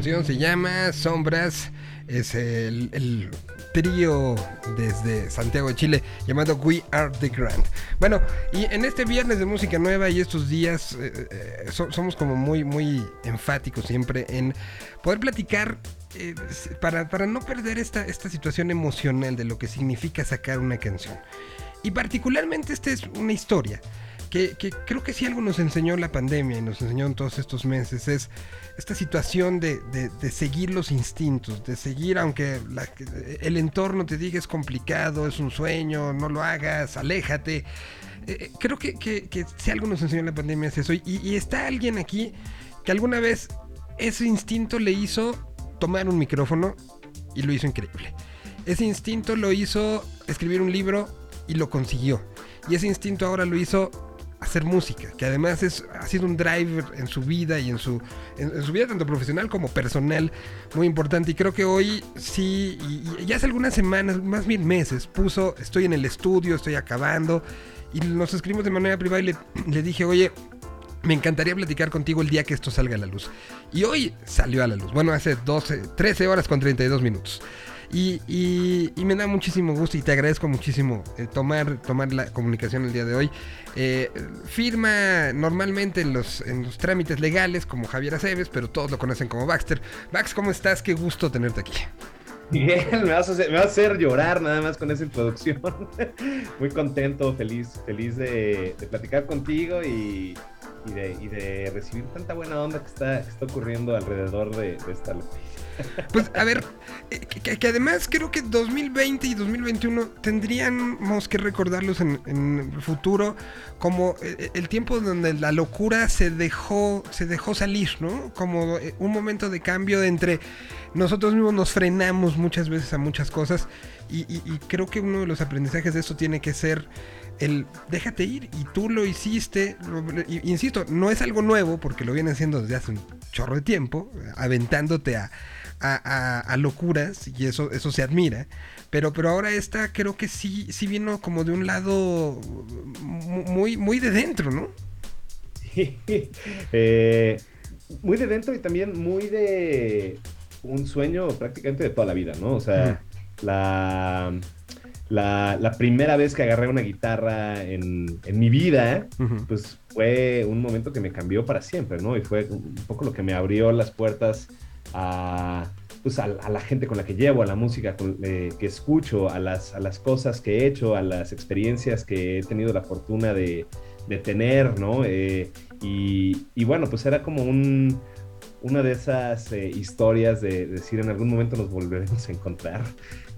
Canción se llama Sombras. Es el, el trío desde Santiago de Chile llamado We Are the Grand. Bueno, y en este viernes de música nueva y estos días eh, eh, so- somos como muy, muy enfáticos siempre en poder platicar eh, para, para no perder esta, esta situación emocional de lo que significa sacar una canción. Y particularmente esta es una historia que, creo que si algo nos enseñó la pandemia y nos enseñó en todos estos meses es esta situación de, de- seguir los instintos, de seguir aunque el entorno te diga es complicado, es un sueño, no lo hagas, aléjate. Eh, eh, creo que, que- que si algo nos enseñó la pandemia es eso. Y está alguien aquí que alguna vez ese instinto le hizo tomar un micrófono y lo hizo increíble. Ese instinto lo hizo escribir un libro y lo consiguió. Y ese instinto ahora lo hizo hacer música, que además es, ha sido un driver en su vida y en su, en, su vida tanto profesional como personal muy importante. Y creo que hoy sí, y, hace algunas semanas, más bien meses, puso, estoy en el estudio, estoy acabando, y nos escribimos de manera privada y le, (clears throat) le dije, oye, me encantaría platicar contigo el día que esto salga a la luz. Y hoy salió a la luz. Bueno, hace 12, 13 horas con 32 minutos. Y, y- me da muchísimo gusto y te agradezco muchísimo eh, tomar, tomar la comunicación el día de hoy. Eh, firma normalmente en los, en los trámites legales como Javier Aceves, pero todos lo conocen como Baxter. Bax, ¿cómo estás? Qué gusto tenerte aquí. Miguel, (laughs) me vas, a hacer, me vas a hacer llorar nada más con esa introducción. (laughs) Muy contento, feliz, feliz de, de platicar contigo y, y de, y de recibir tanta buena onda que está, ocurriendo alrededor de, de esta. (laughs) Pues a ver, eh, que, además creo que 2020 y 2021 tendríamos que recordarlos en, el futuro como eh, el tiempo donde la locura se dejó, se dejó salir, ¿no? Como eh, un momento de cambio entre nosotros mismos nos frenamos muchas veces a muchas cosas y, y- y creo que uno de los aprendizajes de esto tiene que ser el déjate ir y tú lo hiciste, lo- y- insisto, no es algo nuevo porque lo vienen haciendo desde hace un chorro de tiempo, aventándote a, a- a- a locuras y eso, eso se admira. Pero, pero ahora esta creo que sí, sí vino como de un lado mu- muy, muy de dentro, ¿no? (laughs) Eh, muy de dentro y también muy de un sueño prácticamente de toda la vida, ¿no? O sea, la, la, la primera vez que agarré una guitarra en, en mi vida, pues fue un momento que me cambió para siempre, ¿no? Y fue un poco lo que me abrió las puertas a, pues, a, a la gente con la que llevo, a la música con- eh, que escucho, a las, a las cosas que he hecho, a las experiencias que he tenido la fortuna de, de tener, ¿no? Eh, y, y bueno, pues era como un, una de esas eh, historias de, decir en algún momento nos volveremos a encontrar.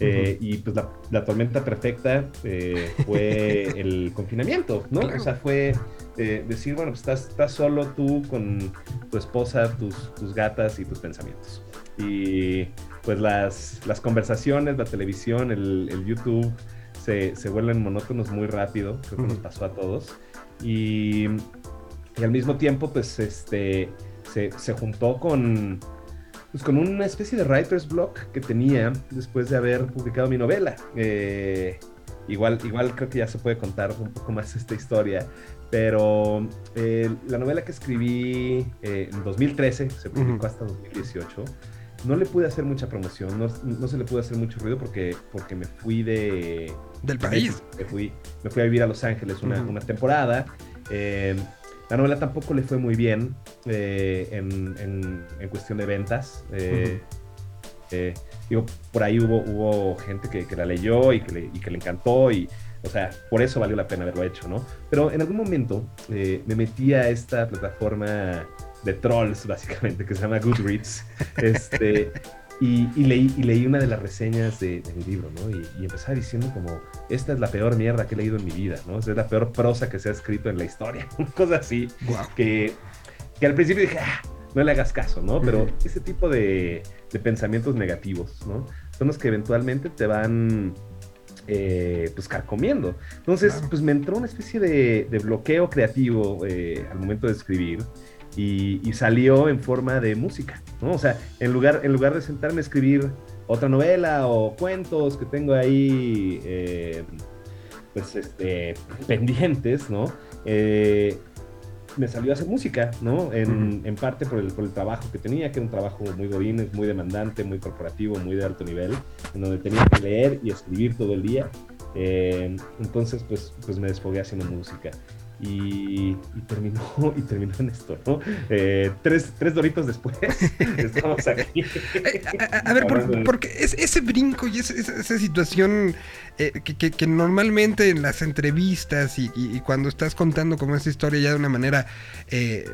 Eh, Y pues la, la tormenta perfecta eh, fue (laughs) el confinamiento, ¿no? Claro. O sea, fue eh, decir, bueno, pues estás, estás solo tú con tu esposa, tus, tus gatas y tus pensamientos. Y pues las, las conversaciones, la televisión, el, el YouTube se, se vuelven monótonos muy rápido, creo que nos Ujú. pasó a todos. Y, y al mismo tiempo, pues, este, se, se juntó con, pues, con una especie de writer's block que tenía después de haber publicado mi novela. Eh, igual, igual creo que ya se puede contar un poco más esta historia, pero eh, la novela que escribí eh, en 2013, se publicó hasta 2018, no le pude hacer mucha promoción, no, no se le pudo hacer mucho ruido porque, porque me fui de, Del de país. Me fui, me fui a vivir a Los Ángeles una, una temporada. La novela tampoco le fue muy bien eh, en, en- en cuestión de ventas. Eh, eh, digo, por ahí hubo, hubo gente que, que la leyó y que, le, que le encantó y, o sea, por eso valió la pena haberlo hecho, ¿no? Pero en algún momento eh, me metí a esta plataforma de trolls, básicamente, que se llama Goodreads, (laughs) este, y, y leí, y leí una de las reseñas de, de mi libro, ¿no? Y, y empezaba diciendo como, esta es la peor mierda que he leído en mi vida, ¿no? Esta es la peor prosa que se ha escrito en la historia, (laughs) una cosa así Guau. que, que al principio dije, "Ah, no le hagas caso, ¿no? Pero Ujú. ese tipo de, de pensamientos negativos, ¿no? Son los que eventualmente te van, eh, pues, carcomiendo. Entonces, Claro. pues me entró una especie de, de bloqueo creativo eh, al momento de escribir. Y, y salió en forma de música, ¿no? O sea, en lugar, en lugar de sentarme a escribir otra novela o cuentos que tengo ahí, eh, pues, este, pendientes, ¿no? Eh, me salió a hacer música, ¿no? En, en parte por el, por el trabajo que tenía, que era un trabajo muy godín, muy demandante, muy corporativo, muy de alto nivel, en donde tenía que leer y escribir todo el día. Eh, entonces, pues, pues me desfogué haciendo música. Y, y terminó, (laughs) y terminó en esto, ¿no? Eh, tres, tres doritos después, (laughs) estamos aquí. Eh, a, a- a ver, por- porque es, ese brinco y esa situación eh, que, que- que normalmente en las entrevistas y, cuando estás contando como esta historia ya de una manera eh,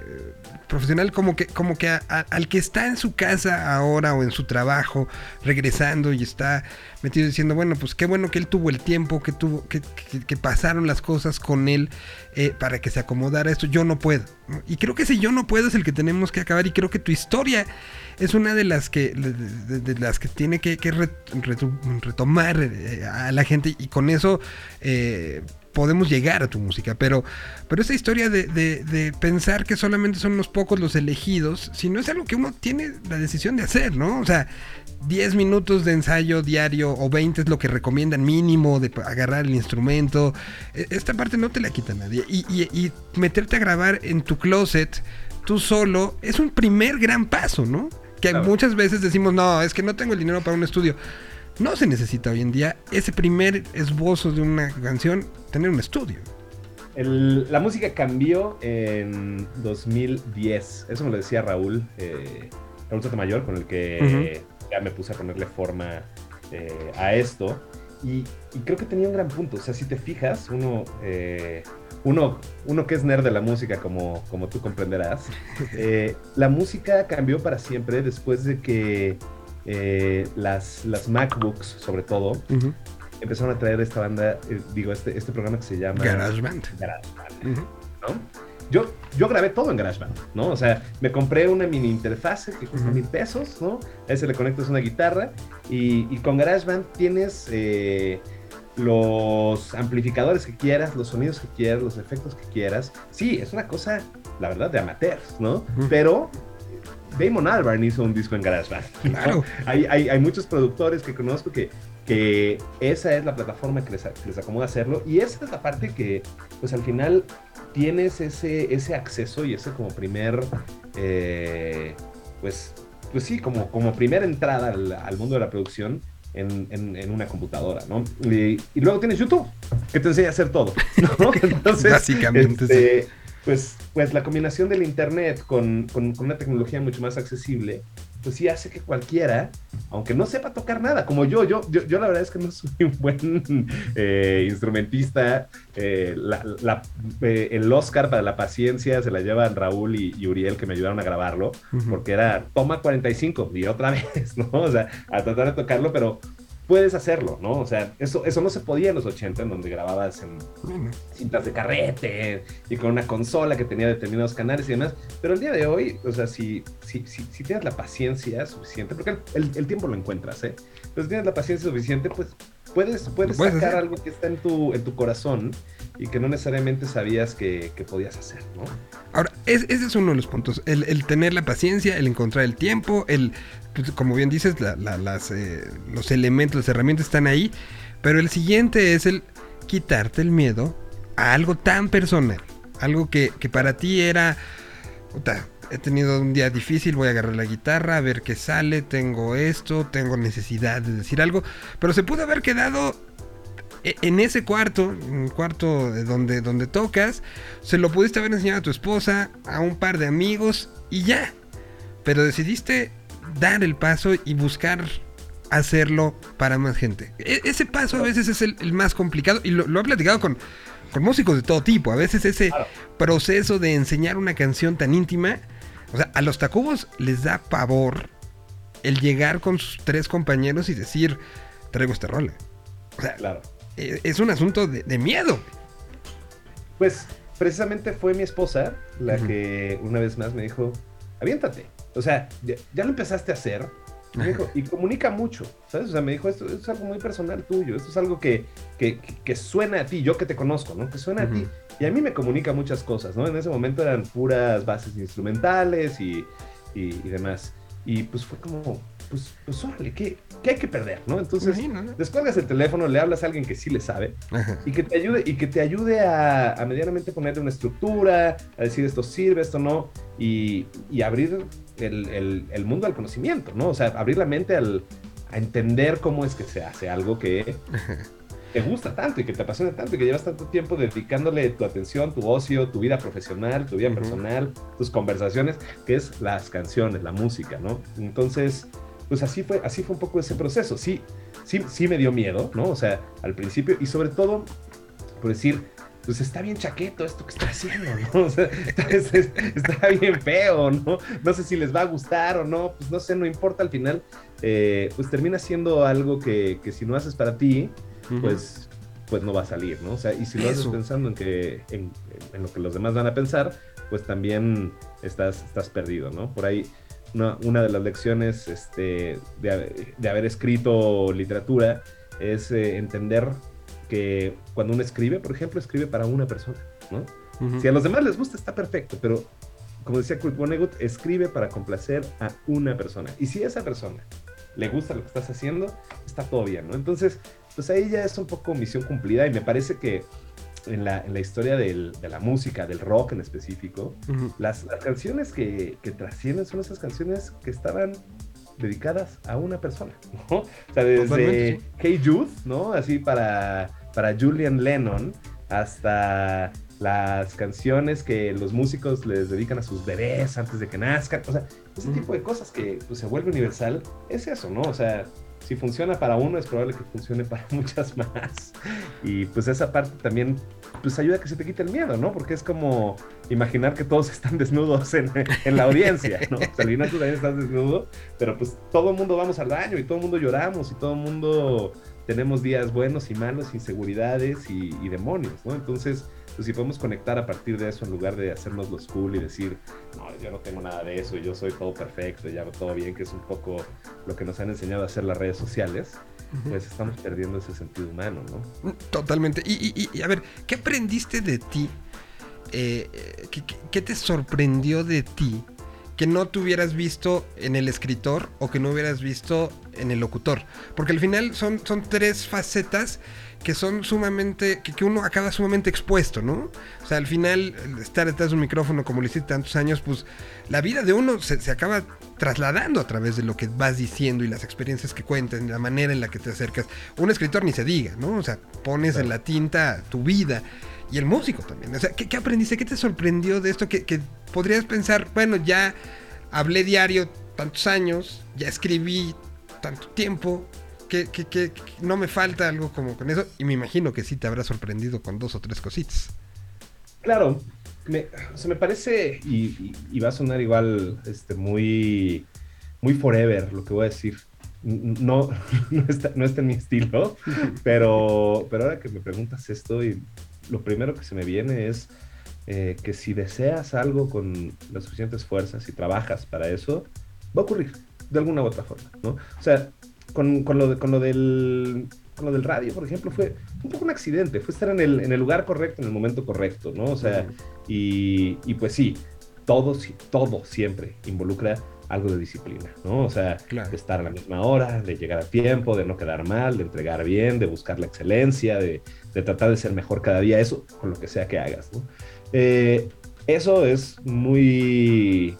profesional, como que, como que al que está en su casa ahora o en su trabajo, regresando y está metido diciendo, bueno, pues qué bueno que él tuvo el tiempo, que tuvo, que, que- que pasaron las cosas con él eh, para que se acomodara esto, yo no puedo. Y creo que ese yo no puedo es el que tenemos que acabar y creo que tu historia es una de las que las que tiene que, retomar eh, a la gente y con eso eh, podemos llegar a tu música. Pero pero esa historia de- de pensar que solamente son unos pocos los elegidos si no es algo que uno tiene la decisión de hacer no o sea 10 minutos de ensayo diario o 20 es lo que recomiendan mínimo de agarrar el instrumento. E- Esta parte no te la quita nadie. Y, y- y meterte a grabar en tu closet tú solo es un primer gran paso, ¿no? Que Claro. muchas veces decimos, no, es que no tengo el dinero para un estudio. No se necesita hoy en día ese primer esbozo de una canción, tener un estudio. El- la música cambió en 2010. Eso me lo decía Raúl, eh, Raúl Sotomayor, con el que ya me puse a ponerle forma eh, a esto. Y, y creo que tenía un gran punto. O sea, si te fijas, uno, eh, uno, uno que es nerd de la música, como, como tú comprenderás, (laughs) eh, la música cambió para siempre después de que las, las MacBooks, sobre todo, empezaron a traer esta banda, digo, este, este programa que se llama GarageBand. GarageBand. ¿no? Yo, yo grabé todo en GarageBand, ¿no? O sea, me compré una mini interfase que cuesta mil pesos, ¿no? A ese le conectas una guitarra y, y con GarageBand tienes eh, los amplificadores que quieras, los sonidos que quieras, los efectos que quieras. Sí, es una cosa, la verdad, de amateurs, ¿no? Pero Damon Albarn hizo un disco en GarageBand. ¿no? Claro. Hay, hay, hay muchos productores que conozco que, que esa es la plataforma que les, que les acomoda hacerlo y esa es la parte que, pues al final tienes ese, ese acceso y ese como primer, eh, pues, pues sí, como, como primera entrada al, al mundo de la producción en, en- en una computadora, ¿no? Y, y luego tienes YouTube, que te enseña a hacer todo, (laughs) ¿no? (laughs) Entonces, Básicamente, este, pues, pues la combinación del Internet con, con- con una tecnología mucho más accesible, pues sí hace que cualquiera, aunque no sepa tocar nada, como yo, yo, yo, yo la verdad es que no (laughs) soy un buen eh, instrumentista, eh, la- la- eh, el Oscar para la paciencia se la llevan Raúl y, y Uriel que me ayudaron a grabarlo, porque era toma 45 y otra (laughs) vez, ¿no? O sea, a tratar de tocarlo, pero puedes hacerlo, ¿no? O sea, eso, eso no se podía en los 80, en donde grababas en cintas de carrete y con una consola que tenía determinados canales y demás. Pero el día de hoy, o sea, si, si, si, si tienes la paciencia suficiente, porque el, el- tiempo lo encuentras, ¿eh? Pero si tienes la paciencia suficiente, pues puedes, puedes sacar hacer. algo que está en tu, en tu corazón y que no necesariamente sabías que, que podías hacer, ¿no? Ahora, es- ese es uno de los puntos. El, el tener la paciencia, el encontrar el tiempo, el, como bien dices, la- la- las, eh, los elementos, las herramientas están ahí. Pero el siguiente es el quitarte el miedo a algo tan personal. Algo que, que para ti era, he tenido un día difícil, voy a agarrar la guitarra, a ver qué sale, tengo esto, tengo necesidad de decir algo. Pero se pudo haber quedado e- en ese cuarto, en el cuarto de donde, donde tocas, se lo pudiste haber enseñado a tu esposa, a un par de amigos y ya. Pero decidiste dar el paso y buscar hacerlo para más gente. E- ese paso a veces es el, el más complicado y lo, lo he platicado con, con músicos de todo tipo. A veces ese Claro. proceso de enseñar una canción tan íntima, o sea, a los tacubos les da pavor el llegar con sus tres compañeros y decir, traigo esta rola. O sea, Claro. eh, es un asunto de, de miedo. Pues precisamente fue mi esposa la que una vez más me dijo, aviéntate. O sea, ya, ya lo empezaste a hacer. Me dijo, y comunica mucho, ¿sabes? O sea, me dijo, esto, esto es algo muy personal tuyo, esto es algo que, que, que- suena a ti, yo que te conozco, ¿no? Que suena Ujú. a ti. Y a mí me comunica muchas cosas, ¿no? En ese momento eran puras bases instrumentales y, y- y demás. y pues fue como, pues, pues órale, ¿qué, qué hay que perder, no? Entonces, ¿no? descuelgas el teléfono, le hablas a alguien que sí le sabe Ajá. y que te ayude, y que te ayude a, a medianamente ponerle una estructura, a decir esto sirve, esto no, y, y abrir el, el- el mundo al conocimiento, ¿no? O sea, abrir la mente al, a entender cómo es que se hace algo que (laughs) te gusta tanto y que te apasiona tanto y que llevas tanto tiempo dedicándole tu atención, tu ocio, tu vida profesional, tu vida personal, tus conversaciones, que es las canciones, la música, ¿no? Entonces, pues así fue, así fue un poco ese proceso. Sí, sí, sí me dio miedo, ¿no? O sea, al principio y sobre todo por decir, pues está bien chaqueto esto que está haciendo, ¿no? (laughs) O sea, está, es- es- está bien feo, ¿no? No sé si les va a gustar o no, pues no sé, no importa al final, eh, pues termina siendo algo que, que si no haces para ti, pues, pues no va a salir, ¿no? O sea, y si lo haces pensando en, que, en, en lo que los demás van a pensar, pues también estás, estás perdido, ¿no? Por ahí, una, una de las lecciones este, de, haber- de haber escrito literatura es eh, entender que cuando uno escribe, por ejemplo, escribe para una persona, ¿no? Si a los demás les gusta, está perfecto, pero como decía Kurt Vonnegut, escribe para complacer a una persona. Y si a esa persona le gusta lo que estás haciendo, está todo bien, ¿no? Entonces, pues ahí ya es un poco misión cumplida y me parece que en la, en la historia del- de la música, del rock en específico, las, las canciones que, que trascienden son esas canciones que estaban dedicadas a una persona, ¿no? O sea, desde Hey Jude, ¿no? Así para, para Julian Lennon, hasta las canciones que los músicos les dedican a sus bebés antes de que nazcan, o sea, ese tipo de cosas que pues, se vuelve universal, es eso, ¿no? O sea, si funciona para uno, es probable que funcione para (laughs) muchas más. Y pues esa parte también, pues ayuda a que se te quite el miedo, ¿no? Porque es como imaginar que todos (laughs) están desnudos en, en la audiencia, ¿no? O sea, al final tú también estás desnudo, pero pues todo el mundo vamos al baño y todo el mundo lloramos y todo el mundo tenemos días buenos y malos, inseguridades y, y demonios, ¿no? Entonces, pues si podemos conectar a partir de eso en lugar de hacernos los cool y decir, no, yo no tengo nada de eso, yo soy todo perfecto, ya hago todo bien, que es un poco lo que nos han enseñado a hacer las redes sociales, pues estamos perdiendo ese sentido humano, ¿no? Totalmente. Y, y- y- y, a ver, ¿qué aprendiste de ti? Eh, eh, ¿qué, qué- qué te sorprendió de ti que no te hubieras visto en el escritor o que no hubieras visto en el locutor? Porque al final son, son tres facetas que son sumamente, que, que uno acaba sumamente expuesto, ¿no? O sea, al final, estar detrás de un micrófono como lo hiciste tantos años, pues la vida de uno se, se acaba trasladando a través de lo que vas diciendo y las experiencias que cuentas, la manera en la que te acercas. Un escritor ni se diga, ¿no? O sea, pones en la tinta tu vida. Y el músico también. O sea, ¿qué, qué aprendiste? ¿Qué te sorprendió de esto? Que, que podrías pensar, bueno, ya hablé diario tantos años, ya escribí tanto tiempo, que, que- que- que no me falta algo como con eso. Y me imagino que sí te habrá sorprendido con dos o tres cositas. Claro, me, o sea, me parece, y, y- y va a sonar igual, este, muy, muy forever lo que voy a decir. No, (laughs) no, está, no está en mi estilo, (laughs) pero, pero ahora que me preguntas esto, y lo primero que se me viene es eh, que si deseas algo con las suficientes fuerzas y trabajas para eso, va a ocurrir de alguna u otra forma, ¿no? O sea, con, con lo, de- con lo del con lo del radio, por ejemplo, fue un poco un accidente, fue estar en el, en el lugar correcto, en el momento correcto, ¿no? O sea, y, y pues sí, todo, todo siempre involucra algo de disciplina, ¿no? O sea, Claro. de estar a la misma hora, de llegar a tiempo, de no quedar mal, de entregar bien, de buscar la excelencia, de, de tratar de ser mejor cada día, eso con lo que sea que hagas, ¿no? Eh, eso es muy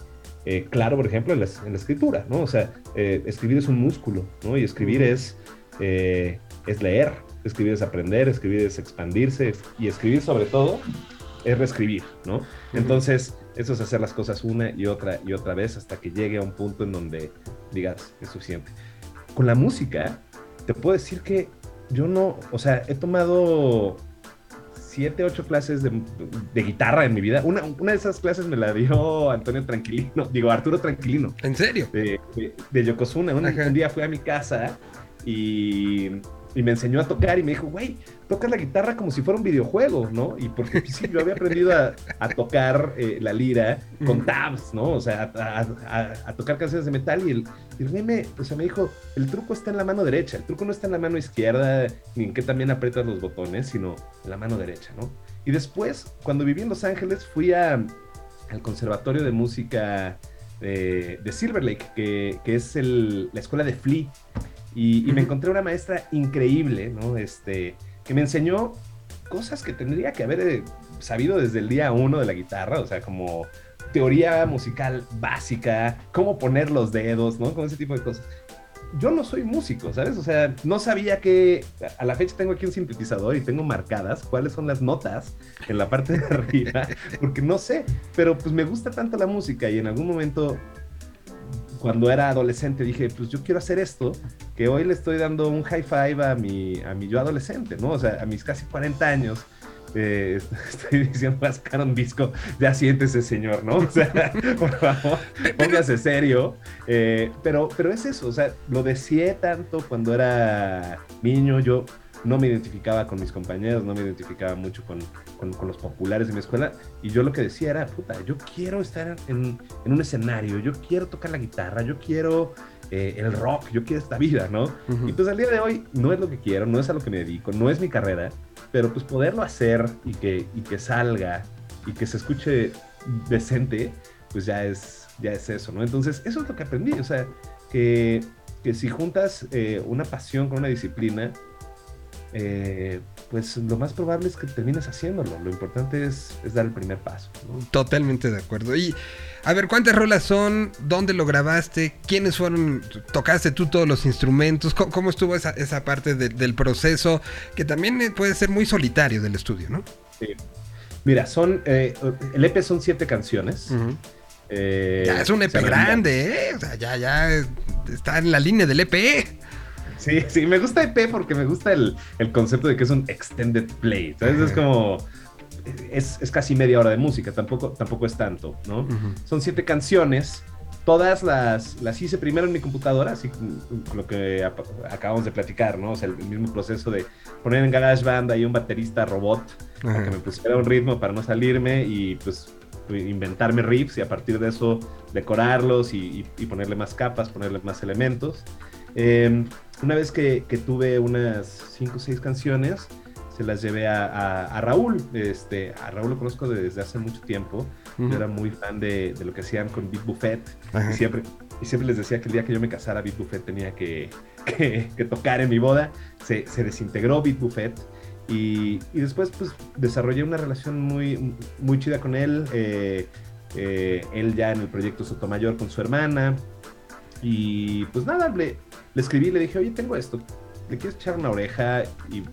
eh, claro, por ejemplo, en la, en la escritura, ¿no? O sea, eh, escribir es un músculo, ¿no? Y escribir es, eh, es leer, escribir es aprender, escribir es expandirse, y escribir sobre todo es reescribir, ¿no? Entonces, eso es hacer las cosas una y otra y otra vez hasta que llegue a un punto en donde digas, es suficiente. Con la música, te puedo decir que yo no, o sea, he tomado siete, ocho clases de, de guitarra en mi vida. Una, una de esas clases me la dio Antonio Tranquilino, digo, Arturo Tranquilino, ¿En serio? de, de, de Yokozuna. Un día fui a mi casa y, y me enseñó a tocar y me dijo, güey, tocas la guitarra como si fuera un videojuego, ¿no? Y porque (laughs) sí, yo había aprendido a, a tocar eh, la lira con tabs, ¿no? O sea, a, a- tocar canciones de metal y el, y güey me, o sea, me dijo, el truco está en la mano derecha, el truco no está en la mano izquierda, ni en que también aprietas los botones, sino en la mano derecha, ¿no? Y después, cuando viví en Los Ángeles, fui a, al Conservatorio de Música eh, de Silver Lake, que, que es el- la escuela de Flea. Y, y me encontré una maestra increíble, ¿no? Este, que me enseñó cosas que tendría que haber eh, sabido desde el día uno de la guitarra, o sea, como teoría musical básica, cómo poner los dedos, ¿no? Como ese tipo de cosas. Yo no soy músico, ¿sabes? O sea, no sabía que a la fecha tengo aquí un sintetizador y tengo marcadas cuáles son las notas en la parte de (laughs) arriba, porque no sé, pero pues me gusta tanto la música y en algún momento cuando era adolescente dije, pues yo quiero hacer esto, que hoy le estoy dando un high five a mi, a mi yo adolescente, ¿no? O sea, a mis casi 40 años. eh, (laughs) estoy diciendo, va a sacar un disco, ya siéntese señor, ¿no? (laughs) O sea, por favor, póngase serio. Eh, pero, pero es eso, o sea, lo deseé tanto cuando era niño, yo no me identificaba con mis compañeros, no me identificaba mucho con, con, con los populares de mi escuela, y yo lo que decía era, puta, yo quiero estar en, en un escenario, yo quiero tocar la guitarra, yo quiero eh, el rock, yo quiero esta vida, ¿no? Y pues al día de hoy no es lo que quiero, no es a lo que me dedico, no es mi carrera, pero pues poderlo hacer y que, y que salga y que se escuche decente, pues ya es, ya es eso, ¿no? Entonces, eso es lo que aprendí, o sea, que, que si juntas eh, una pasión con una disciplina, eh, pues lo más probable es que termines haciéndolo. Lo importante es, es dar el primer paso. ¿no? Totalmente de acuerdo. Y a ver, ¿cuántas rolas son? ¿Dónde lo grabaste? ¿Quiénes fueron? ¿Tocaste tú todos los instrumentos? ¿Cómo, cómo estuvo esa, esa parte de- del proceso? Que también eh, puede ser muy solitario del estudio, ¿no? Sí. Mira, son, eh, el EP son siete canciones. Eh, Ya es un EP grande, ¿eh? O sea, ya, ya está en la línea del EP. Sí, sí, me gusta EP porque me gusta el, el concepto de que es un extended play. ¿sabes? Es como. Es, es casi media hora de música, tampoco, tampoco es tanto, ¿no? Ujú. Son siete canciones. Todas las, las hice primero en mi computadora, así lo que acabamos de platicar, ¿no? O sea, el, mismo proceso de poner en GarageBand ahí un baterista robot para que me pusiera un ritmo para no salirme y pues inventarme riffs y a partir de eso decorarlos y, y- y ponerle más capas, ponerle más elementos. Eh, una vez que, que tuve unas 5 o 6 canciones, se las llevé a, a- a Raúl. Este, a Raúl lo conozco desde hace mucho tiempo. Yo era muy fan de, de lo que hacían con Beat Buffet. Ajá. Y siempre, y siempre les decía que el día que yo me casara, Beat Buffet tenía que, que- que tocar en mi boda. Se, se desintegró Beat Buffet. Y, y después pues desarrollé una relación muy, muy chida con él. eh, eh, él ya en el proyecto Sotomayor con su hermana. Y pues nada, le, le escribí, le dije, oye, tengo esto. ¿Le quieres echar una oreja y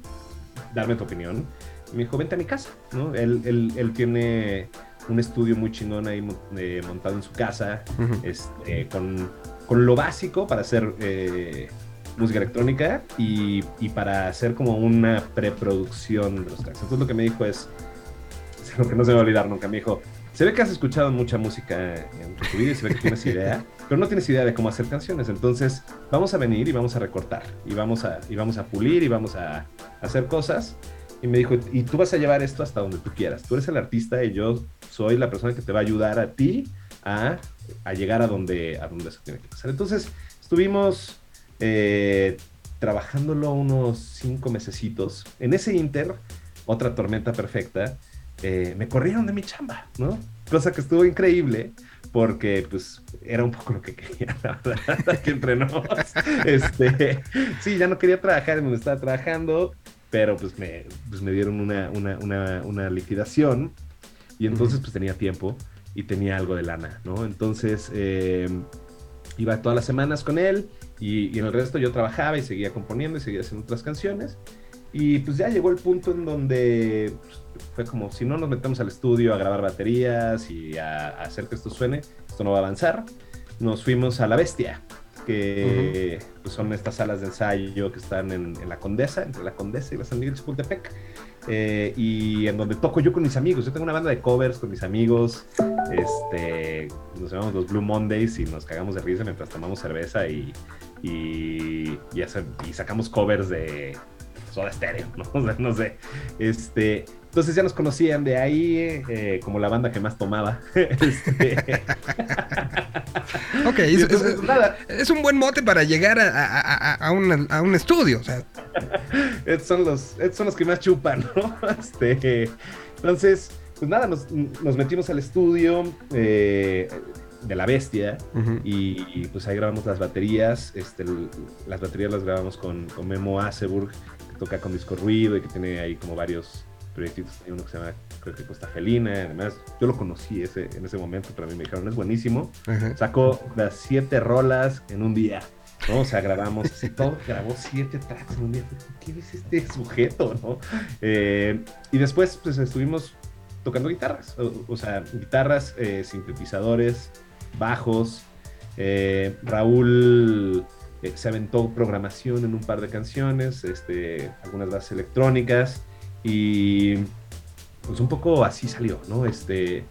darme tu opinión? Y me dijo, vente a mi casa, ¿no? Él, él, él tiene un estudio muy chingón ahí eh, montado en su casa, este, con, con lo básico para hacer eh, música electrónica y, y para hacer como una preproducción de los tracks. Entonces lo que me dijo es, es (laughs) lo que no se me va a olvidar nunca, me dijo, se ve que has escuchado mucha música en tu vida y se ve que tienes idea, pero no tienes idea de cómo hacer canciones. Entonces vamos a venir y vamos a recortar y vamos a, y vamos a pulir y vamos a hacer cosas. Y me dijo, y tú vas a llevar esto hasta donde tú quieras. Tú eres el artista y yo soy la persona que te va a ayudar a ti a, a llegar a donde, a donde eso tiene que pasar. Entonces estuvimos eh, trabajándolo unos cinco mesecitos. En ese inter, otra tormenta perfecta, eh, me corrieron de mi chamba, ¿no? Cosa que estuvo increíble porque pues era un poco lo que (laughs) quería, la verdad, aquí entre nos. Este, sí, ya no quería trabajar donde estaba trabajando, pero pues me, pues me dieron una, una, una, una liquidación y entonces pues tenía tiempo y tenía algo de lana, ¿no? Entonces eh, iba todas las semanas con él y, y en el resto yo trabajaba y seguía componiendo y seguía haciendo otras canciones. Y pues ya llegó el punto en donde pues, fue como, si no nos metemos al estudio a grabar baterías y a, a hacer que esto suene, esto no va a avanzar. Nos fuimos a La Bestia, que pues, son estas salas de ensayo que están en, en la Condesa, entre la Condesa y la San Miguel Chapultepec, eh, y en donde toco yo con mis amigos. Yo tengo una banda de covers con mis amigos, este, nos llamamos los Blue Mondays y nos cagamos de risa mientras tomamos cerveza y, y, y, hacer- y sacamos covers de Soda Stereo, ¿no? (laughs) O sea, no sé. Este, entonces ya nos conocían de ahí eh, como la banda que más tomaba. (laughs) Este, (laughs) Ok, es, entonces, es- nada, es un buen mote para llegar a, a- a- a un, a un estudio. O sea, Estos son los, estos son los que más chupan, ¿no? Este, entonces, pues nada, nos, nos metimos al estudio. eh, de La Bestia. Y, y, pues ahí grabamos las baterías. Este, las baterías las grabamos con, con Memo Aseburg, toca con Disco Ruido y que tiene ahí como varios proyectitos. Hay uno que se llama, creo que Costa Felina. Además, yo lo conocí ese, en ese momento, pero a mí me dijeron, es buenísimo. Ajá. Sacó las siete rolas en un día. ¿no? O sea, grabamos así todo, grabó siete tracks en un día. ¿Quién es este sujeto? ¿no? Eh, y después, pues estuvimos tocando guitarras. O, o sea, guitarras, eh, sintetizadores, bajos. Eh, Raúl eh, se aventó programación en un par de canciones, este, algunas bases electrónicas. Y pues un poco así salió, ¿no? Este,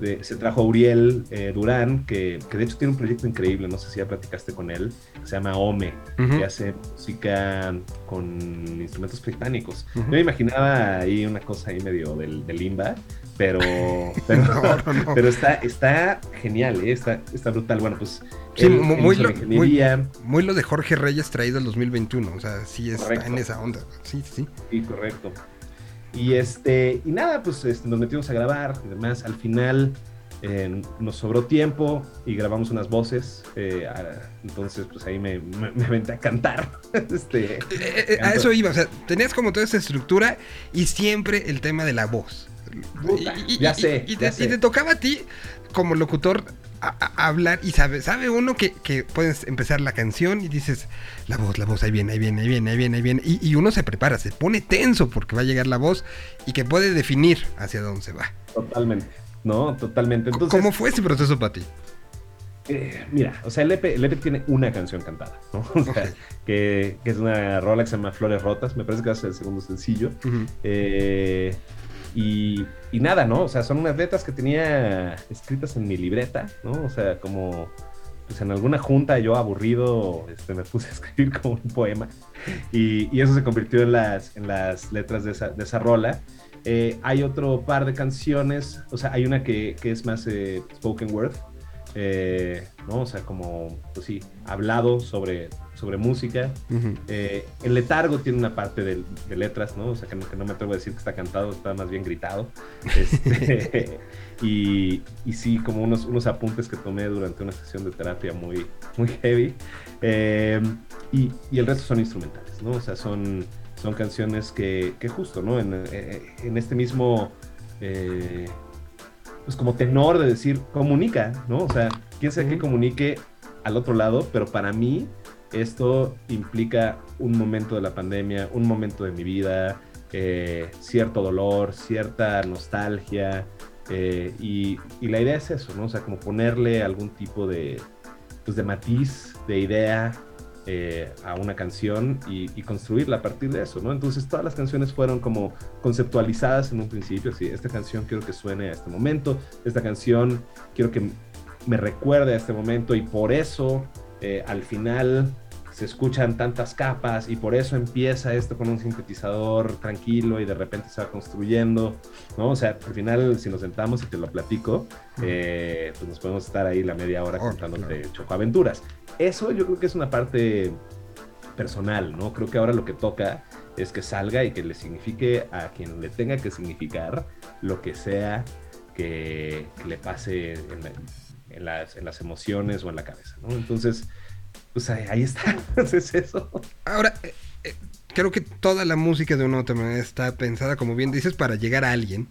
de- se trajo a Uriel eh, Durán, que, que de hecho tiene un proyecto increíble, no sé si ya platicaste con él, que se llama Ome, Ujú. que hace música con instrumentos británicos. Ujú. Yo me imaginaba ahí una cosa ahí medio del, limba, pero, (laughs) pero, No, no, no. pero está, está genial, ¿eh? está, está brutal. Bueno, pues Sí, muy hizo lo- Muy lo de Jorge Reyes traído al 2021. O sea, sí está Correcto. en esa onda. Sí, sí. Sí, correcto. Y este, y nada, pues este, nos metimos a grabar y demás. Al final eh, nos sobró tiempo y grabamos unas voces. eh, a- entonces, pues ahí me, me, me aventé a cantar. (laughs) este, Eh, a eso iba, o sea, tenías como toda esa estructura y siempre el tema de la voz. Puta, ya sé, Y, ya te, sé. y te tocaba a ti, como locutor, a- hablar y sabe, sabe uno que, que puedes empezar la canción y dices, la voz, la voz, ahí viene, ahí viene, ahí viene, ahí viene, ahí viene. Y, y uno se prepara, se pone tenso porque va a llegar la voz y que puede definir hacia dónde se va. totalmente. No, totalmente. Entonces, ¿Cómo fue ese proceso para ti? Eh, mira, o sea, el EP, el EP tiene una canción cantada, ¿no? (laughs) O sea, Ok. que, que es una rola que se llama Flores Rotas, me parece que va a ser el segundo sencillo. Eh, y, nada, ¿no? O sea, son unas letras que tenía escritas en mi libreta, ¿no? O sea, como pues en alguna junta yo aburrido este, me puse a (laughs) escribir como un poema y, y eso se convirtió en las, en las letras de esa, de esa rola. Eh, hay otro par de canciones, o sea, hay una que, que es más eh, spoken word, eh, ¿no? O sea, como, pues sí, hablado sobre, sobre música. Eh, el letargo tiene una parte de, de letras, ¿no? O sea, que no, que no me atrevo a decir que está cantado, está más bien gritado. Este, (laughs) y, y sí, como unos, unos apuntes que tomé durante una sesión de terapia muy, muy heavy. Eh, y, y el resto son instrumentales, ¿no? O sea, son, son canciones que, que justo, ¿no? En, en este mismo... eh, pues como tenor de decir, comunica, ¿no? O sea, quién sabe qué Ujú. comunique al otro lado, pero para mí esto implica un momento de la pandemia, un momento de mi vida, eh, cierto dolor, cierta nostalgia, eh, y, y la idea es eso, ¿no? O sea, como ponerle algún tipo de, pues de matiz, de idea eh, a una canción y, construirla a partir de eso, ¿no? Entonces todas las canciones fueron como conceptualizadas en un principio, así, esta canción quiero que suene a este momento, esta canción quiero que me recuerde a este momento y por eso eh, al final se escuchan tantas capas y por eso empieza esto con un sintetizador tranquilo y de repente se va construyendo, ¿no? O sea, al final si nos sentamos y te lo platico, eh, pues nos podemos estar ahí la media hora Oh, contándote claro. chocoaventuras. Eso yo creo que es una parte personal, ¿no? Creo que ahora lo que toca es que salga y que le signifique a quien le tenga que significar lo que sea que, que le pase en, la- en las, en las emociones o en la cabeza, ¿no? Entonces, pues ahí, ahí está, (laughs) es eso. Ahora, eh, eh, creo que toda la música de una u otra manera está pensada, como bien dices, para llegar a alguien.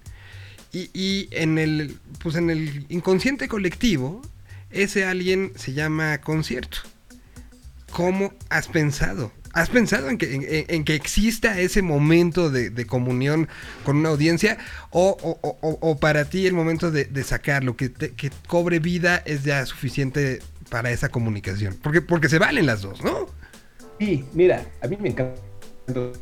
Y, y en el, pues en el inconsciente colectivo, ese alguien se llama concierto. ¿Cómo has pensado? ¿Has pensado en que, en, que exista ese momento de, de comunión con una audiencia? ¿O, o- o- o- para ti el momento de, de sacarlo, que, que cobre vida, es ya suficiente para esa comunicación? Porque, porque se valen las dos, ¿no? Y mira, a mí me encanta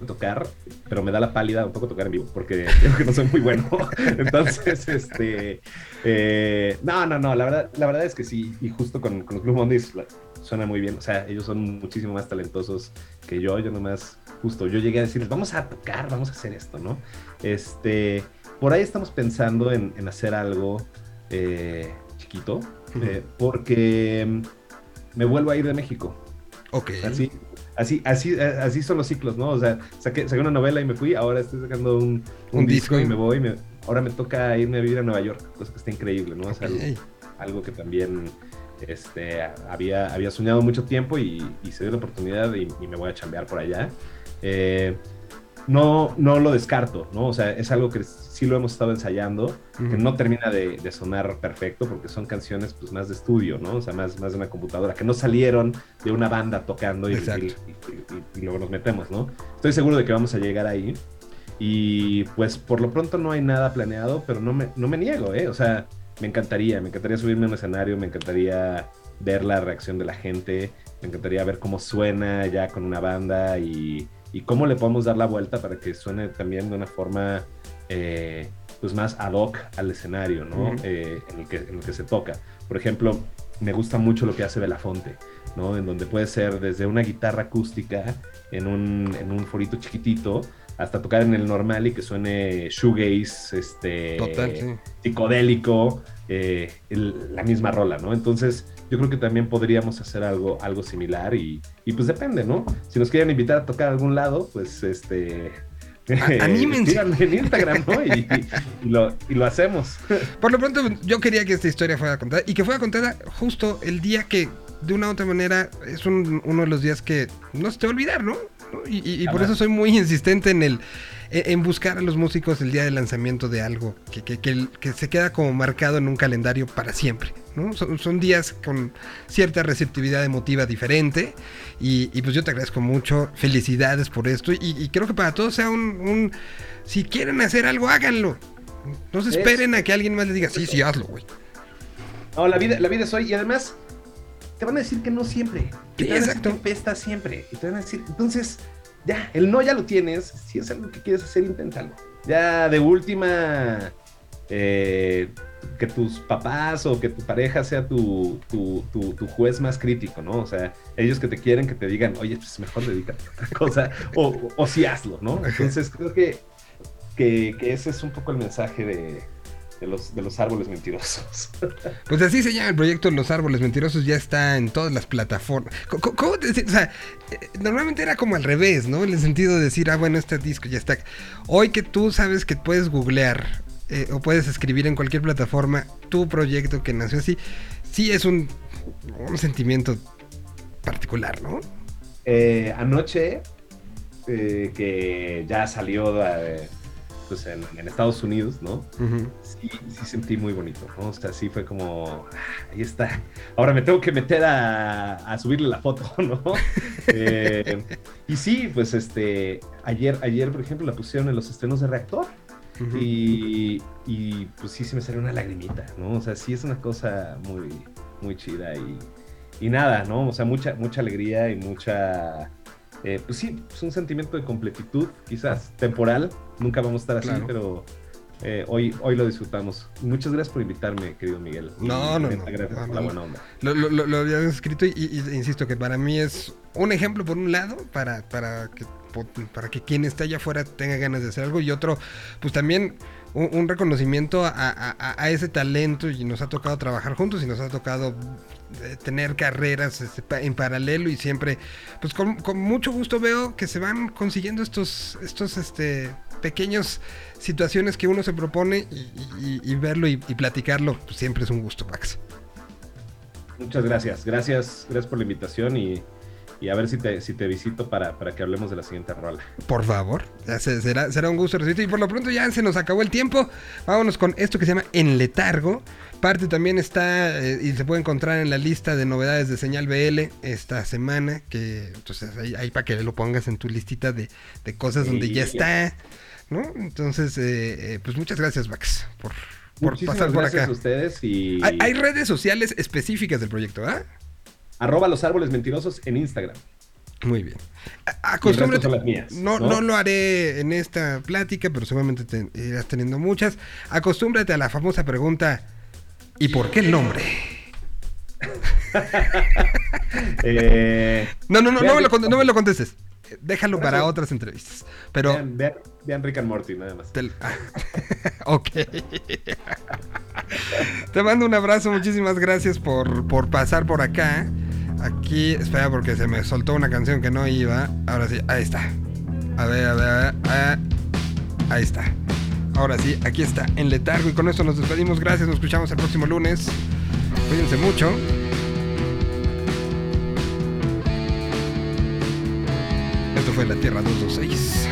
tocar, pero me da la pálida un poco tocar en vivo, porque (laughs) creo que no soy muy bueno. (laughs) Entonces, este, eh, no, no, no, la verdad, la verdad es que sí, y justo con, con los Blue Mondays suena muy bien, o sea, ellos son muchísimo más talentosos que yo, yo nomás, justo, yo llegué a decirles, vamos a tocar, vamos a hacer esto, ¿no? Este, por ahí estamos pensando en, en hacer algo eh, chiquito, eh, porque mm, me vuelvo a ir de México. Ok. Así, así, así, eh, así son los ciclos, ¿no? O sea, saqué, saqué una novela y me fui, ahora estoy sacando un, un Un disco, disco. y me voy, me- ahora me toca irme a vivir a Nueva York, cosa que está increíble, ¿no? O sea, algo que también este, había, había soñado mucho tiempo y, y se dio la oportunidad y, y me voy a chambear por allá. Eh, no, no lo descarto, ¿no? O sea, es algo que sí lo hemos estado ensayando, que no termina de, de sonar perfecto porque son canciones pues más de estudio, ¿no? O sea, más, más de una computadora, que no salieron de una banda tocando y- y- y- y luego nos metemos, ¿no? Estoy seguro de que vamos a llegar ahí y pues por lo pronto no hay nada planeado, pero no me, no me niego, ¿eh? O sea, me encantaría, me encantaría subirme a un escenario, me encantaría ver la reacción de la gente, me encantaría ver cómo suena ya con una banda y, y cómo le podemos dar la vuelta para que suene también de una forma eh, pues más ad hoc al escenario, ¿no? Ujú. Eh, en, el que, en el que se toca. Por ejemplo, me gusta mucho lo que hace Belafonte, ¿no? En donde puede ser desde una guitarra acústica en un, en un forito chiquitito hasta tocar en el normal y que suene shoegaze, este, Total, sí. psicodélico, eh, el- la misma rola, ¿no? Entonces, yo creo que también podríamos hacer algo, algo similar y, y pues depende, ¿no? Si nos quieren invitar a tocar a algún lado, pues este... Anímense. (laughs) en Instagram, ¿no? Y, y- y lo, y lo hacemos. (laughs) Por lo pronto, yo quería que esta historia fuera contada y que fuera contada justo el día que, de una u otra manera, es un- uno de los días que no se te va a olvidar, ¿no? Y, por eso soy muy insistente en el en buscar a los músicos el día del lanzamiento de algo que, que- que- que se queda como marcado en un calendario para siempre, ¿no? Son, son días con cierta receptividad emotiva diferente y, y pues yo te agradezco mucho, felicidades por esto y, y creo que para todos sea un, un- si quieren hacer algo, háganlo. No se Es- esperen a que alguien más les diga, sí, sí, hazlo, güey. No, la vida, la vida es hoy y además te van a decir que no siempre. Que Sí, te van a decir que pesta siempre. Y te van a decir, entonces, ya, el no ya lo tienes. Si es algo que quieres hacer, inténtalo. Ya de última, eh, que tus papás o que tu pareja sea tu, tu, tu- tu juez más crítico, ¿no? O sea, ellos que te quieren que te digan, oye, pues mejor dedícate a otra cosa, o, o, o sí hazlo, ¿no? Entonces creo que, que, que ese es un poco el mensaje de, de los, de los árboles mentirosos. (laughs) Pues así se llama el proyecto Los Árboles Mentirosos, ya está en todas las plataformas. ¿Cómo te decir? O sea, eh, normalmente era como al revés, ¿no? En el sentido de decir, ah, bueno, este disco ya está. Hoy que tú sabes que puedes googlear eh, o puedes escribir en cualquier plataforma tu proyecto que nació así, sí es un, un sentimiento particular, ¿no? Eh, anoche, eh, que ya salió eh, pues en, en Estados Unidos, ¿no? Sí, sí sentí muy bonito, ¿no? O sea, sí fue como, ah, ahí está. Ahora me tengo que meter a, a subirle la foto, (laughs) ¿no? Eh, y sí, pues este, ayer, ayer, por ejemplo, la pusieron en los estrenos de Reactor. Y, y, pues sí se me salió una lagrimita, ¿no? O sea, sí es una cosa muy, muy chida y, y nada, ¿no? O sea, mucha, mucha alegría y mucha... eh, pues sí, es un sentimiento de completitud, quizás temporal, nunca vamos a estar así, Claro. pero eh, hoy, hoy lo disfrutamos. Muchas gracias por invitarme, querido Miguel. No, no, no. Gracias No, por la buena onda. Lo, lo, lo- lo había escrito y, y- insisto que para mí es un ejemplo por un lado para, para, que, para que quien está allá afuera tenga ganas de hacer algo. Y otro pues también un, reconocimiento a, ese talento y nos ha tocado trabajar juntos y nos ha tocado eh, tener carreras este, en paralelo y siempre pues con, mucho gusto veo que se van consiguiendo estos estos este pequeños situaciones que uno se propone y, verlo y, y platicarlo pues siempre es un gusto Max. Muchas gracias, gracias, gracias por la invitación y, y a ver si te, si te visito para, para que hablemos de la siguiente rola. Por favor, será, será un gusto recibirte. Y por lo pronto ya se nos acabó el tiempo. Vámonos con esto que se llama En Letargo. Parte también está eh, y se puede encontrar en la lista de novedades de Señal BL esta semana. Que entonces ahí, ahí para que lo pongas en tu listita de, de cosas donde ya está. ¿No? Entonces, eh, eh, pues muchas gracias, Max, por, por Muchísimas pasar por gracias acá. a ustedes y Hay, hay redes sociales específicas del proyecto, ¿ah? Arroba los árboles mentirosos en Instagram. Muy bien. Acostúmbrate. No, ¿no? no lo haré en esta plática, pero seguramente te irás teniendo muchas. Acostúmbrate a la famosa pregunta: ¿y por qué el nombre? (laughs) Eh, No, no, no, Vean no me, lo, no me lo contestes. Déjalo Por para otras entrevistas. Pero. vean, vean- vean Rick and Morty, nada más. te- (laughs) ok. (laughs) Te mando un abrazo, muchísimas gracias por, por pasar por acá. Aquí, espera, porque se me soltó una canción que no iba. Ahora sí, ahí está. A ver, a ver, a ver. ah, ahí está. Ahora sí, aquí está, en letargo. Y con esto nos despedimos. Gracias, nos escuchamos el próximo lunes. Cuídense mucho. Esto fue La Tierra 226.